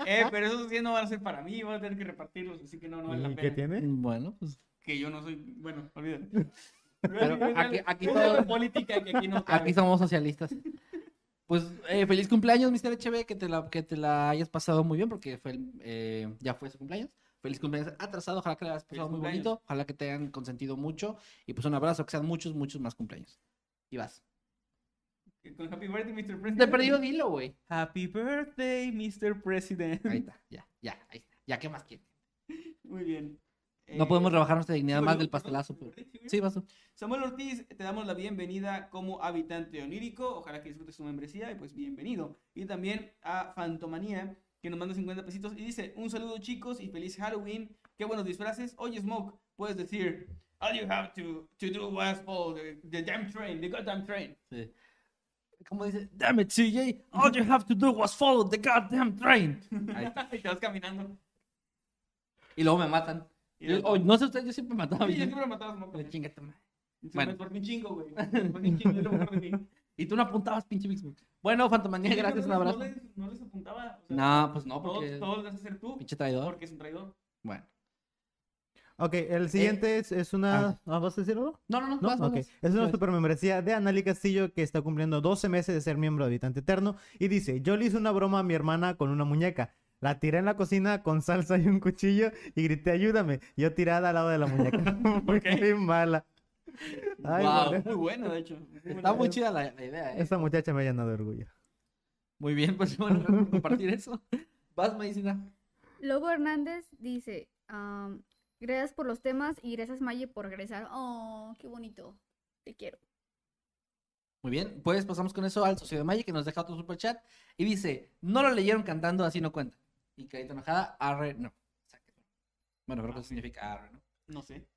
Eh, pero esos 100 no van a ser para mí, voy a tener que repartirlos, así que no, no vale la ¿Y pena. qué tiene? bueno, pues Que yo no soy, bueno, olvídalo. Pero aquí- aquí todo- política que aquí no aquí somos socialistas. Pues eh, feliz cumpleaños, Mr. HB, que te la, que te la hayas pasado muy bien porque fue el- eh, ya fue su cumpleaños. Feliz cumpleaños atrasado, ojalá que la hayas pasado muy bonito, ojalá que te hayan consentido mucho y pues un abrazo, que sean muchos, muchos más cumpleaños. Y vas. Con Happy Birthday, Mr. President. Te perdido dilo, güey. Happy Birthday, Mr. President. Ahí está, ya, ya, ahí está. Ya, ¿qué más quieres? Muy bien. No Eh, podemos rebajar nuestra dignidad más del pastelazo. pero- Sí, Sí, vas tú. Samuel Ortiz, te damos la bienvenida como habitante onírico. Ojalá que disfrutes tu membresía y pues bienvenido. Y también a Fantomanía, que nos manda 50 pesitos y dice: Un saludo, chicos, y feliz Halloween. Qué buenos disfraces. Oye, Smoke, puedes decir: All you have to, to do was follow the, the damn train, the goddamn train. Sí. ¿Cómo dice? Damn it, CJ. All you have to do was follow the goddamn train. Ahí está. y te vas caminando. Y luego me matan. Y Yo- oh, no sé ustedes, yo siempre mataba. Sí, yo siempre mataba a Smoke. Pero chinga tu madre. Se Bueno. me un chingo, güey. Porque un chingo es lo mejor de mí. Y tú no apuntabas, pinche Smoke. Bueno, Fantomanía, Sí, gracias, un no abrazo. les- No les apuntaba. o sea, No, pues no, porque. todo lo vas a hacer tú. Pinche traidor. Porque es un traidor. Bueno. Ok, el siguiente es, es una... ¿Ah, ¿Vas a decir algo? No, no, no. No, vas, vas, ok. vas. Es una Vas. super membresía de Anali Castillo que está cumpliendo 12 meses de ser miembro de Habitante Eterno y dice, yo le hice una broma a mi hermana con una muñeca. La tiré en la cocina con salsa y un cuchillo y grité, ayúdame. Yo tirada al lado de la muñeca. Muy mala. Ay, bueno, Muy bueno, de hecho. Está muy chida la, la idea, ¿eh? Esa muchacha me ha llenado de orgullo. Muy bien, pues bueno, gracias por compartir eso. Vas, Medicina. Lobo Hernández dice, am, gracias por los temas y gracias Maye por regresar. Oh, qué bonito. Te quiero. Muy bien, pues pasamos con eso al socio de Maya que nos deja otro super chat y dice, no lo leyeron cantando, así no cuenta. Y carita enojada, arre, no. Bueno, creo que eso significa arre, ¿no? No sé.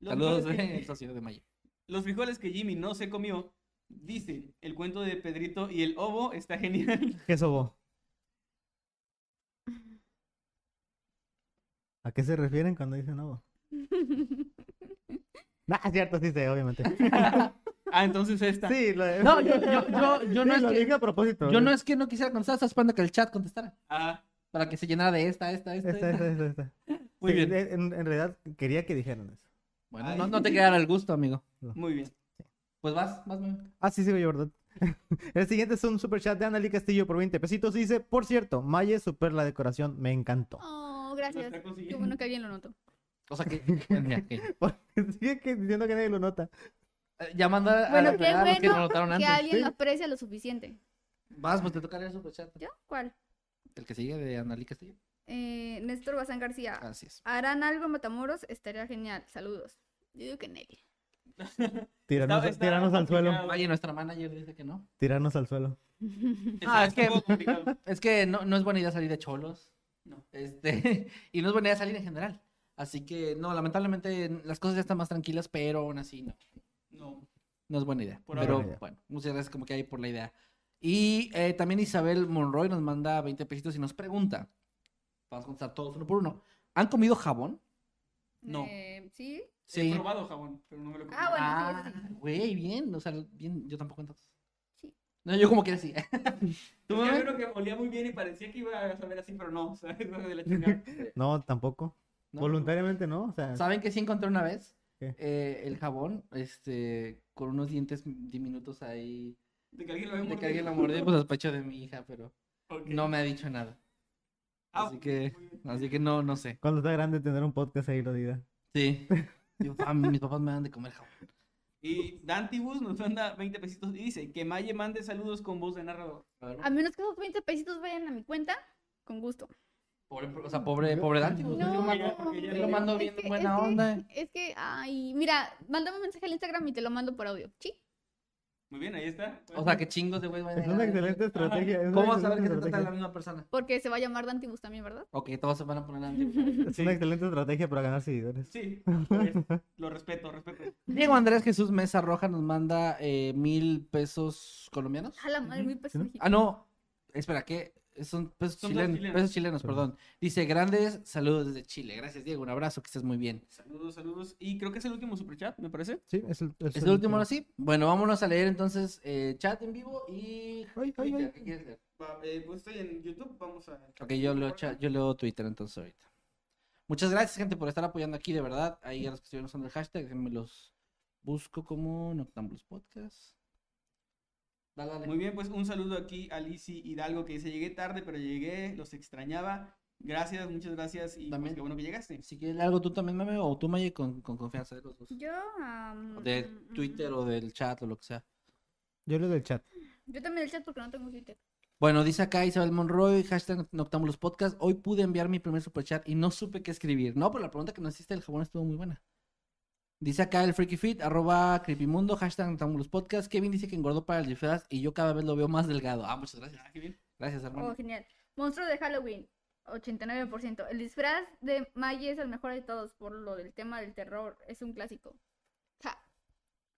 Los Saludos frijoles del que- socio de Maya. Los frijoles que Jimmy no se comió, dice, el cuento de Pedrito y el ovo está genial. ¿Qué sobó? ¿A qué se refieren cuando dicen ovo? Nah, es cierto, sí sé, obviamente. ah, entonces esta. Sí, lo, No, yo, yo, yo, yo no es lo que, dije a propósito. yo no es que no quisiera contestar, estaba esperando que el chat contestara. Ah, Para que se llenara de esta, esta, esta. Esta, esta. esta, esta, esta. Muy Sí, bien. de- En, en realidad quería que dijeran eso. Bueno, no, no te quedara el gusto, amigo. muy bien. Pues vas, vas, mami. Ah, sí, sigo yo, ¿verdad? El siguiente es un super chat de Analí Castillo por 20 pesitos. Dice, por cierto, Maye, super la decoración, me encantó. Oh, gracias. Qué bueno que alguien lo notó. O sea que. sigue que- diciendo que nadie lo nota. Eh, Ya manda a Bueno, la qué a los que bueno lo notaron que antes. alguien sí. lo aprecia lo suficiente. Vas, pues te toca leer el superchat. ¿Yo? ¿Cuál? El que sigue de Analí Castillo. Eh, Néstor Bazán García. Así es. ¿Harán algo en Matamoros? Estaría genial. Saludos. Yo digo que Nelly. Tirarnos, Está- está tirarnos al suelo. Oye, nuestra manager dice que no. Tirarnos al suelo. Ah, es que-. Es que no, no es buena idea salir de cholos. No. Este, y no es buena idea salir en general. Así que, no, lamentablemente las cosas ya están más tranquilas, pero aún así no. No. No es buena idea. Por pero bueno, muchas gracias como que hay por la idea. Y eh, también Isabel Monroy nos manda 20 pesitos y nos pregunta. Vamos a contestar todos uno por uno. ¿Han comido jabón? No. Eh, ¿Sí? He probado jabón, pero no me lo he comido. Ah, bueno, sí, Ah, sí. güey, bien. O sea, bien, yo tampoco entonces. Sí. No, yo como que así. ¿Tú, había uno que olía muy bien y parecía que iba a saber así, pero no. O sea, es de la chingada. No, tampoco. No. Voluntariamente no. O sea, ¿Saben que sí encontré una vez? ¿Qué? Eh, el jabón, este, con unos dientes diminutos ahí. De que alguien lo había De que mordido. alguien lo mordió, pues sospecho de mi hija, pero no me ha dicho nada. Ah, Así que, así que no, no sé. cuando está grande tener un podcast ahí lo diga. Sí. Digo, "Ah, mis papás me dan de comer jabón. Y Dantibus nos manda 20 pesitos y dice que Maye mande saludos con voz de narrador. A ver, A menos que esos 20 pesitos vayan a mi cuenta, con gusto. Pobre, o sea, pobre, pobre Dante. pues, yo lo mando, porque ya yo lo mando bien que- buena es que- onda. Es que, ay, mira, mándame un mensaje al Instagram y te lo mando por audio. Sí. Muy bien, ahí está. O sea, que chingos de güey Es una excelente estrategia. es ¿Cómo vas a saber que se trata de la misma persona? Porque se va a llamar Dantibus también, ¿verdad? Ok, todos se van a poner Dante. Es una excelente estrategia para ganar seguidores. Sí, pues, lo respeto, respeto. Diego Andrés Jesús Mesa Roja nos manda eh, mil pesos colombianos. A la madre, muy pesos ¿Sí? mexicanos. Ah, no. Espera, ¿qué? Son pesos, Son chilenos, chilenos. pesos chilenos, Perdón. Dice, grandes saludos desde Chile. Gracias, Diego. Un abrazo, que estés muy bien. Saludos, saludos. Y creo que es el último superchat, me parece. Sí, es el, ¿Es el último ahora sí? Bueno, vámonos a leer entonces eh, chat en vivo y... Ay, ay, ay. ¿Qué quieres leer? Va, eh, pues estoy en YouTube, vamos a... Ok, yo leo, chat- yo leo Twitter entonces ahorita. Muchas gracias, gente, por estar apoyando aquí, de verdad. Ahí a los que estuvieron usando el hashtag, déjenme los busco como Noctambulos Podcast. Dale, dale. Muy bien, pues un saludo aquí a Lizzy Hidalgo que dice, llegué tarde, pero llegué, los extrañaba. Gracias, muchas gracias y pues, También. qué bueno que llegaste. Si quieres algo tú también, mame, o tú, Maye, con, con confianza de los dos. Yo, am, De mm, Twitter o del chat o lo que sea. Yo leo del chat. Yo también el chat porque no tengo Twitter. Bueno, dice acá Isabel Monroy, hashtag Noctámbulos Podcast. Hoy pude enviar mi primer superchat y no supe qué escribir. No, pero la pregunta que nos hiciste del jabón estuvo muy buena. Dice acá el Freaky Fit, arroba Creepymundo, hashtag Podcast. Kevin dice que engordó para el disfraz y yo cada vez lo veo más delgado. Ah, muchas gracias. Ah, bien. Gracias, hermano. Oh, genial. Monstruo de Halloween, 89%. El disfraz de Maggie es el mejor de todos por lo del tema del terror. Es un clásico. Ja.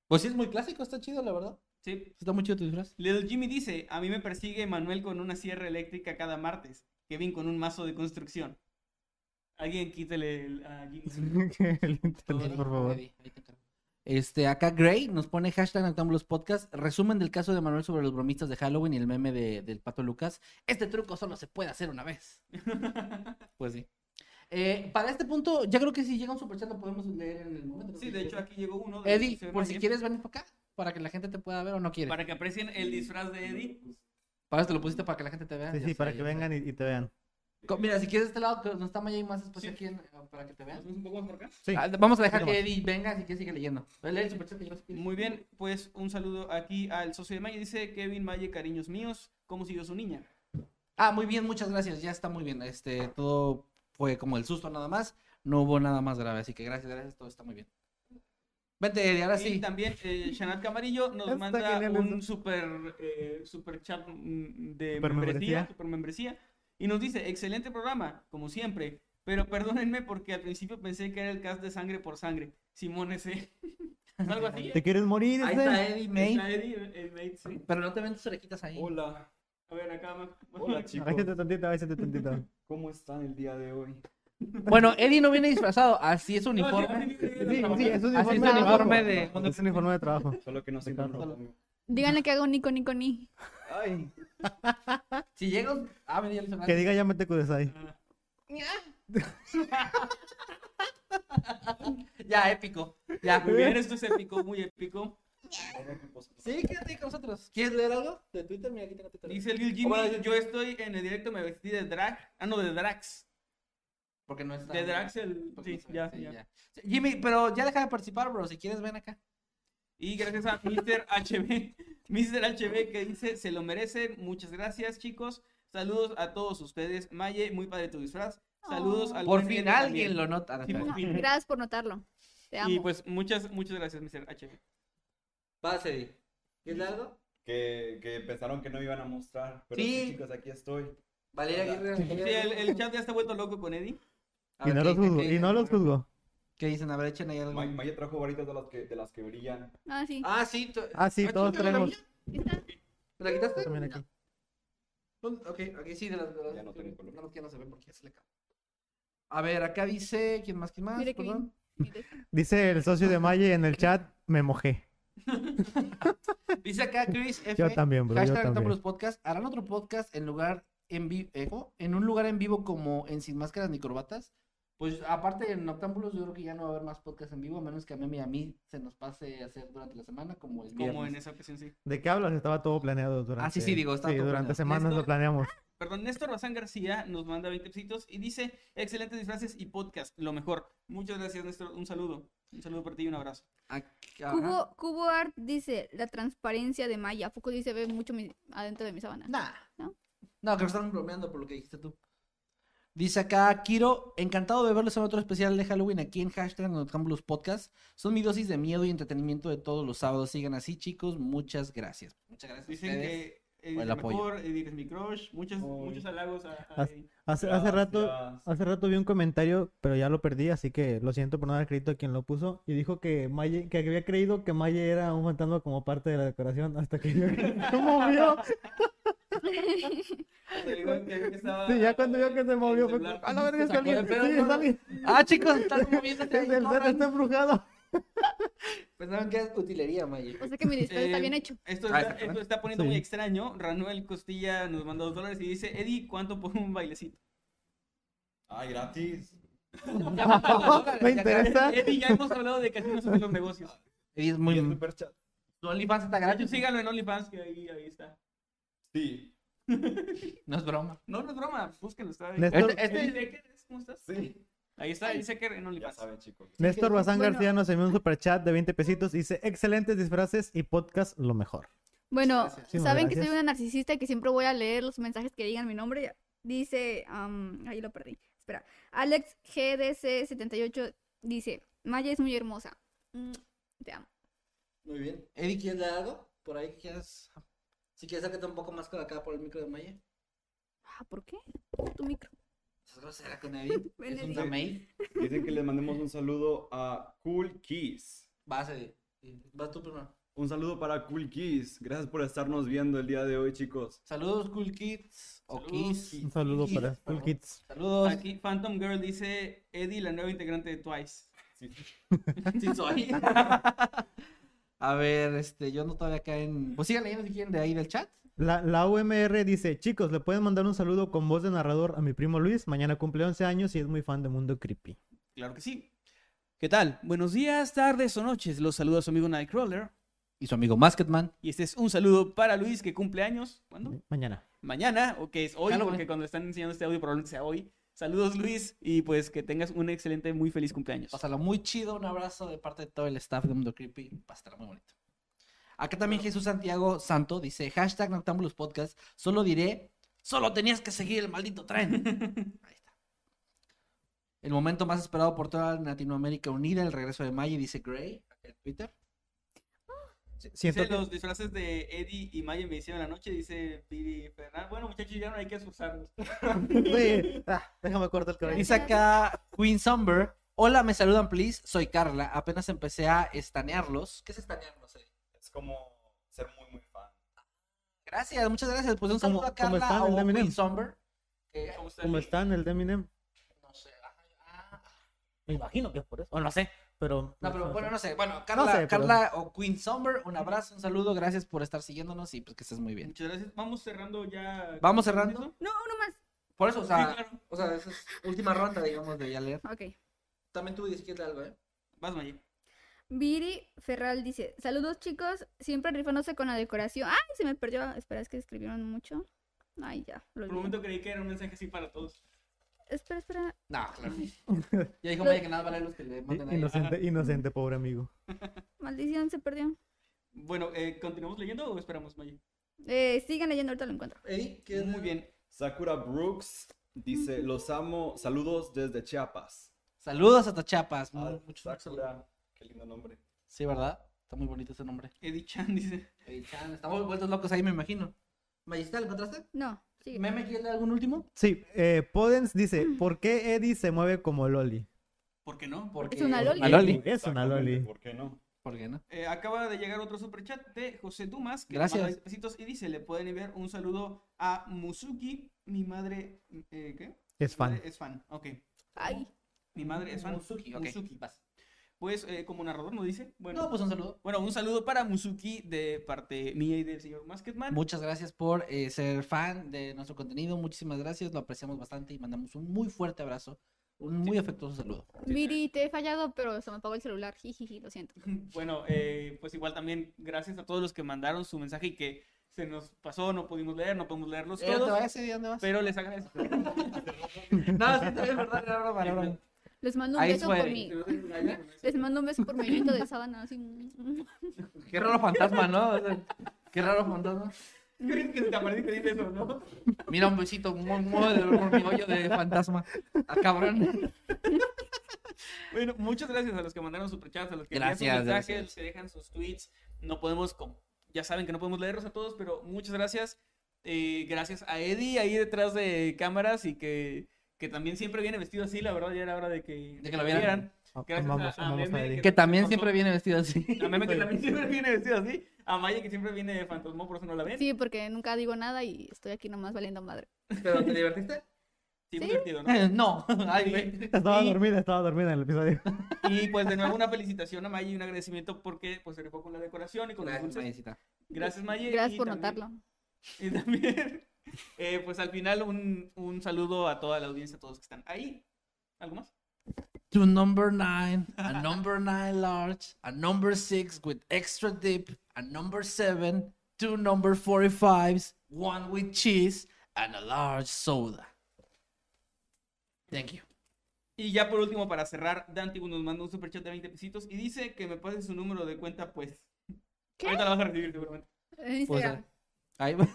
Pues sí, es muy clásico, está chido, la verdad. Sí. Está muy chido tu disfraz. Little Jimmy dice, a mí me persigue Manuel con una sierra eléctrica cada martes. Kevin con un mazo de construcción. Alguien quítele el, a Jimmy. el internet, por favor. Este, acá Gray nos pone hashtag Noctámbulos Podcast, resumen del caso de Manuel sobre los bromistas de Halloween y el meme de- del pato Lucas. Este truco solo se puede hacer una vez. Pues sí. Eh, para este punto, ya creo que si llega un superchat lo podemos leer en el momento. Sí, de hecho aquí llegó uno. de- Eddie, por si bien. quieres venir para acá, para que la gente te pueda ver o no quieres. Para, Para que aprecien el disfraz de Eddie. eso te lo pusiste para que la gente te vea. Sí, ya sí, sé, para que vengan y, y te vean. Mira, si quieres de este lado, que no está Maya y más después Sí. aquí en- para que te vean. ¿Hacemos un poco más por acá? Sí. Ah, vamos a dejar que. Eddie venga, si quieres sigue leyendo. Lee el superchat que yo. Muy bien, pues un saludo aquí al socio de Maye. Dice Kevin Maye, cariños míos, ¿cómo siguió su niña? Ah, muy bien, muchas gracias. Ya está muy bien. Este, todo fue como el susto nada más. No hubo nada más grave, así que gracias, gracias, todo está muy bien. Vente, Eddie, ahora Y sí. también eh, Shanat Camarillo nos Está manda un eso. super, eh, super chat mm, de Super membresía, membresía. super membresía. Y nos dice, excelente programa, como siempre. Pero perdónenme porque al principio pensé que era el cast de sangre por sangre. Simón ese. ¿Es algo así? ¿Te quieres morir? Ahí está Eddie, Ahí May. está Eddie, el mate, sí. Pero no te ven tus orejitas ahí. Hola, A ver, acá. ma- hola chicos. Bájate tantito, tantito. ¿Cómo están el día de hoy? Bueno, Eddie no viene disfrazado, así es uniforme. sí, sí, sí, Sí, sí, sí, es un Así es uniforme de uniforme Es un uniforme de trabajo. Solo que no sé Claro. Díganle que haga un nico, nico, ni. Ay, Si llegas. Ah, ya le hizo Que diga llámate Kudesai. Ya, épico. Ya. Muy bien, esto es épico, muy épico. Sí, quédate con nosotros. ¿Quieres leer algo de Twitter? Mira, aquí tengo Twitter. Dice el Gil Jimmy, yo estoy en el directo, me vestí de drag. Ah, no, de drags. Porque no está. De drags el... ya, sí, ya. Jimmy, pero ya deja de participar, bro. Si quieres, ven acá. Y gracias a Mr. HB, Mr. HB que dice, se lo merecen. Muchas gracias, chicos. Saludos a todos ustedes. Maye, muy padre tu disfraz. Saludos Oh. al Por fin alguien también. lo nota. Sí, por No, fin. gracias por notarlo. Te amo. Y pues muchas, muchas gracias, Mr. HB. Pase. ¿Quieres algo? Que, que pensaron que no iban a mostrar. Pero Sí. sí, chicos, aquí estoy. Valeria Aguirre. Sí, el, el chat ya está vuelto loco con Eddie. Y ver, no ¿qué los dicen? juzgo. ¿Qué Y dicen? no los juzgo. ¿Qué dicen? A ver, echen ahí algo. Ma- Maya trajo varitas de las que, de las que brillan. Ah, sí. Ah, sí. Ah, sí, ¿tú todos tienes la quitaste? También aquí. ¿Dónde? Ok, aquí sí, de las. De las Ya no tengo color. Que ya no se ve porque ya se le acabó. A ver, acá dice. ¿Quién más? ¿Quién más? Mire Perdón. Dice el socio de Maye en el chat, me mojé. Dice acá Chris F. Yo también, bro, yo Hashtag también. Noctámbulos Podcast. ¿Harán otro podcast en lugar en vivo? ¿En un lugar en vivo como en Sin Máscaras ni Corbatas? Pues aparte de Noctámbulos, yo creo que ya no va a haber más podcast en vivo, a menos que a Memi y a mí se nos pase a hacer durante la semana, como el Como en esa ocasión, sí. ¿De qué hablas? Estaba todo planeado durante... Ah, sí, sí, digo, estaba Sí, todo durante planeado. semanas lo planeamos. Perdón, Néstor Bazán García nos manda 20 pesitos y dice, excelentes disfraces y podcast, lo mejor. Muchas gracias, Néstor. Un saludo. Un saludo para ti y un abrazo. Ajá. Cubo, Cubo Art dice la transparencia de Maya. ¿A poco dice ve mucho mi- adentro de mi sábana? Nah. ¿No? No, que están bromeando por lo que dijiste tú. Dice acá Kiro, encantado de verles en otro especial de Halloween aquí en hashtag Noctámbulos Podcast. Son mi dosis de miedo y entretenimiento de todos los sábados. Sigan así, chicos. Muchas gracias. Muchas gracias. a Dicen ustedes. que Eddie por es mejor, mi crush. Muchos, muchos halagos a, a. Hace, hace rato, hace rato vi un comentario, pero ya lo perdí, así que lo siento por no dar crédito a quien lo puso. Y dijo que Maye, que había creído que Maye era un fantasma como parte de la decoración hasta que vio que se Sí, ya cuando vio que se movió fue celular. como, a la verga, es sacó de alguien. pedo, Sí, ¿no? es alguien. Ah, chicos, están moviéndose ahí. El está embrujado. Pensaban que es utilería, Maya. O sea que mi disfraz está Eh, bien hecho. Esto Ah, está, está esto está poniendo Sí. muy extraño. Ranuel Costilla nos mandó dos dólares y dice, Eddie, ¿cuánto por un bailecito? Ay, gratis. Me interesa. Eddie, ya hemos hablado de que así no son los negocios. Y es Y muy... Su OnlyFans está gratis. síganlo en OnlyFans, que ahí, ahí está. Sí. No es broma. No, no es broma, búsquenlo, está ahí. Néstor, Este- este- ¿cómo estás? Sí. Ahí está, dice que en Ya OnlyFans. saben, chicos. Néstor Bazán Bueno. García nos envió un superchat de 20 pesitos. Dice, excelentes disfraces y podcast lo mejor. Bueno, saben que soy una narcisista y que siempre voy a leer los mensajes que digan mi nombre. Dice, am, ahí lo perdí. Espera. Alex GDC78 dice, Maya es muy hermosa. Mm, te amo. Muy bien. Eddie, ¿quieres dar algo? Por ahí quieres... Si quieres acércate un poco más con acá por el micro de Maya. Ah, ¿por qué? Tu micro. ¿Estás grosera con Eddie? Ven, Es un damey. Dicen que les mandemos un saludo a Cool Kiss. Vas, Eddie. Vas tú primero. Un saludo para Cool Kiss. Gracias por estarnos viendo el día de hoy, chicos. Saludos, Cool Kids. O Kiss. Un saludo Kids, para Cool perdón. Kids. Saludos. Aquí Phantom Girl dice, Eddie, la nueva integrante de Twice. Sí soy. A ver, este, yo no todavía acá en... Pues sigan leyendo si quieren de ahí del chat. La, la UMR dice, chicos, le pueden mandar un saludo con voz de narrador a mi primo Luis. Mañana cumple 11 años y es muy fan de Mundo Creepy. Claro que sí. ¿Qué tal? Buenos días, tardes o noches. Los saluda su amigo Nightcrawler. Y su amigo Masketman. Y este es un saludo para Luis, que cumple años. ¿Cuándo? Mañana. Mañana, o que es hoy, Halloween. porque cuando están enseñando este audio probablemente sea hoy. Saludos, Luis, y pues que tengas un excelente, muy feliz cumpleaños. Pásalo muy chido. Un abrazo de parte de todo el staff de Mundo Creepy. Va a estar muy bonito. Acá también Jesús Santiago Santo dice, hashtag Podcast. Solo diré, solo tenías que seguir el maldito tren. Ahí está. El momento más esperado por toda Latinoamérica unida, el regreso de Maggie, dice Gray en Twitter. Siento Dice, que- los disfraces de Eddie y Maya me hicieron la noche, dice Piri Fernández. Bueno, muchachos, ya no hay que. Sí. Ah, déjame cortar el cabello. Dice acá Queen Somber. Hola, me saludan, please. Soy Carla. Apenas empecé a estanearlos. ¿Qué es estanearlos? eh? Es como ser muy, muy fan. Gracias, muchas gracias. Pues un ¿Cómo- saludo a cómo Carla están, el de Eminem? Queen ¿Cómo ¿Cómo están el de Eminem? no sé. ah, Me imagino que es por eso. O no sé, pero... No, pero bueno, no sé. Bueno, Carla, sé, pero- Carla o Queen Somber, un abrazo, un saludo. Gracias por estar siguiéndonos y pues que estés muy bien. Muchas gracias. Vamos cerrando ya. Vamos cerrando. No, uno más. Por eso, o sea, Sí, claro. o sea, esa es última ronda, digamos, de ya leer. Ok. También tú dices que algo, ¿eh? Vas, Maya. Viri Ferral dice, saludos chicos, siempre rifándose con la decoración. ¡Ay, se me perdió! Espera, es que escribieron mucho. Ay, ya, lo Por un momento creí que era un mensaje así para todos. Espera, espera. No, claro. Ya dijo Maya que nada vale los que le manden ahí. Inocente, inocente, pobre amigo. Maldición, se perdió. Bueno, eh, ¿continuamos leyendo o esperamos, Maye? Eh, sigan leyendo, ahorita lo encuentro. ¿qué es Muy bien. Sakura Brooks dice, los amo, saludos desde Chiapas. Saludos hasta Chiapas. Ah, Mu- muchos saludos. Sakura, qué lindo nombre. Sí, ¿verdad? Está muy bonito ese nombre. Eddie Chan dice. Eddie Chan, estamos vueltos locos ahí, me imagino. Magista, ¿lo encontraste? No, sigue. ¿Meme quiere algún último? Sí, eh, Podens dice, ¿por qué Eddie se mueve como Loli? ¿Por qué no? Porque... Es una loli. Una loli. Es una Loli. ¿Por qué no? ¿Por qué no? Eh, acaba de llegar otro superchat de José Dumas. Que Gracias. manda 20 pesitos y dice: Le pueden enviar un saludo a Musuki. Mi madre. eh, ¿Qué? Es fan. madre Es fan, ok. Ay, Mi madre es fan. Musuki, ok. Musuki. Vas. Pues, eh, como narrador, ¿no dice? Bueno, No, pues un saludo. bueno, un saludo para Musuki de parte mía y del señor Masketman. Muchas gracias por eh, ser fan de nuestro contenido. Muchísimas gracias, lo apreciamos bastante y mandamos un muy fuerte abrazo. Un muy afectuoso saludo. Miri, te he fallado, pero se me apagó el celular. Jijiji, lo siento. Bueno, eh, pues igual también gracias a todos los que mandaron su mensaje y que se nos pasó, no pudimos leer, no podemos leerlos Eh, ¿Te todos. Pero les agradezco. No, sí, es verdad, era broma, era broma. Les mando un Ahí beso por mi... Les mando un beso por mi hilito de sábana, así. Qué raro fantasma, ¿no? O sea, qué raro fantasma. ¿Crees que se te aparece que dice eso, no? Mira un besito, muy, muy de por mi hoyo de fantasma. Ah, cabrón. Bueno, muchas gracias a los que mandaron superchats, a los que envían sus Gracias, mensajes, gracias. los que dejan sus tweets. No podemos, ya saben que no podemos leerlos a todos, pero muchas gracias. Eh, gracias a Eddie ahí detrás de cámaras y que, que también siempre viene vestido así, la verdad ya era hora de que, De que lo vieran. Gracias a, a Meme. Que también siempre viene vestido así. A Meme que también siempre viene vestido así. A Maya que siempre viene de fantasma, por eso no la ven. Sí, porque nunca digo nada y estoy aquí nomás valiendo madre. ¿Pero te divertiste? muy Sí. divertido, ¿no? Eh, no. Ay. Estaba Y- dormida, estaba dormida en el episodio. Y pues de nuevo una felicitación a Maya y un agradecimiento porque pues se rifó con la decoración y con los Gracias, dulces. Mayecita. Gracias Maya. Gracias y por también- notarlo. Y también, eh, pues al final un, un saludo a toda la audiencia, a todos que están ahí. ¿Algo más? To number nine, a number nine large, a number six with extra dip, a number seven, two number 45s, one with cheese, and a large soda. Thank you. Y ya por último, para cerrar, Dante nos manda un superchat de 20 pesitos y dice que me pase su número de cuenta, pues. ¿Qué? Ahorita la vas a recibir seguramente. En Pues. Ahí va.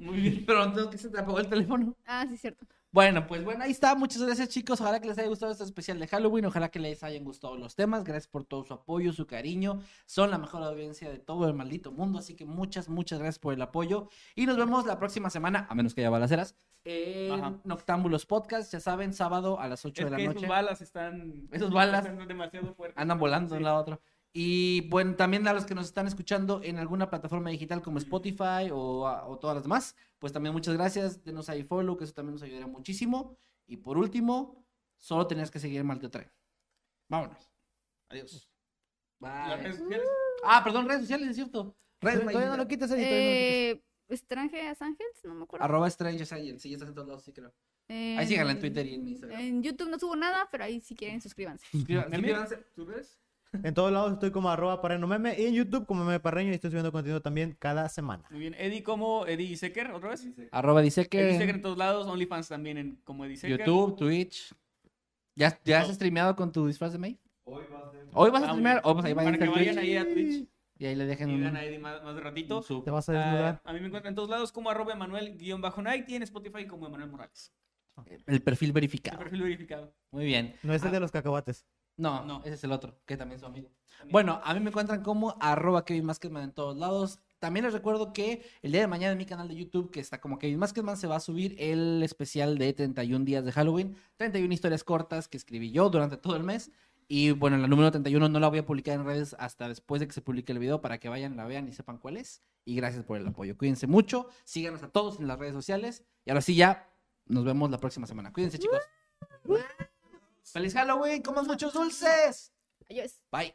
Muy bien. Pero entonces que se te apagó el teléfono. Ah, sí, cierto. Bueno, pues bueno, ahí está. Muchas gracias, chicos. Ojalá que les haya gustado este especial de Halloween. Ojalá que les hayan gustado los temas. Gracias por todo su apoyo, su cariño. Son la mejor audiencia de todo el maldito mundo. Así que muchas, muchas gracias por el apoyo. Y nos vemos la próxima semana, a menos que haya balaceras, en Ajá. Noctámbulos Podcast. Ya saben, sábado a las 8 Es de la que noche. esos balas están. Esos balas están demasiado fuertes. Andan volando de Sí. un lado a otro. Y bueno, también a los que nos están escuchando en alguna plataforma digital como Spotify o, todas las demás, pues también muchas gracias. Denos ahí follow, que eso también nos ayudaría muchísimo. Y por último, solo tenías que seguir Maldito Tren. Vámonos. Adiós. Las redes Bye. sociales. Ah, perdón, redes sociales, es cierto. Redes Todavía no lo quites, Eddie, todavía no lo quites. Eh, ¿Strange Angels? No me acuerdo. Arroba Strangers Angels. Sí, ya estás en todos lados, sí creo. Ahí síganla en Twitter y en Instagram. En YouTube no subo nada, pero ahí si quieren suscríbanse. Suscríbanse. Suscríbanse. ¿Tus redes? En todos lados estoy como arroba parreno meme y en YouTube como meme parreño y estoy subiendo contenido también cada semana. Muy bien. Eddie como Eddie Secker, otra vez. Arroba dice Eddie Secker que en todos lados. OnlyFans también en, como Eddie Secker. YouTube, Twitch. ¿Ya, ya has streameado con tu disfraz de May? Hoy va a ser... Hoy vas a Ah, muy streamear. bien. Oh, pues ahí Para que a vayan Twitch ahí a Twitch y ahí le dejen y un, vean a Eddie más, más de ratito. un sub. Te vas a Ah, desnudar. a mí me encuentran en todos lados como arroba Emanuel-Night y en Spotify como Emanuel Morales. El perfil El verificado. perfil verificado. Muy bien. No es el Ah, de los cacahuates. No, No. ese es el otro, que también es su amigo. También. Bueno, a mí me encuentran como arroba Kevin Maskedman en todos lados. También les recuerdo que el día de mañana en mi canal de YouTube, que está como Kevin Maskedman, se va a subir el especial de 31 días de Halloween. 31 historias cortas que escribí yo durante todo el mes. Y bueno, la número 31 no la voy a publicar en redes hasta después de que se publique el video para que vayan, la vean y sepan cuál es. Y gracias por el apoyo. Cuídense mucho. Síganos a todos en las redes sociales. Y ahora sí, ya nos vemos la próxima semana. Cuídense, chicos. ¡Feliz Halloween! ¡Coman muchos dulces! Adiós. Bye.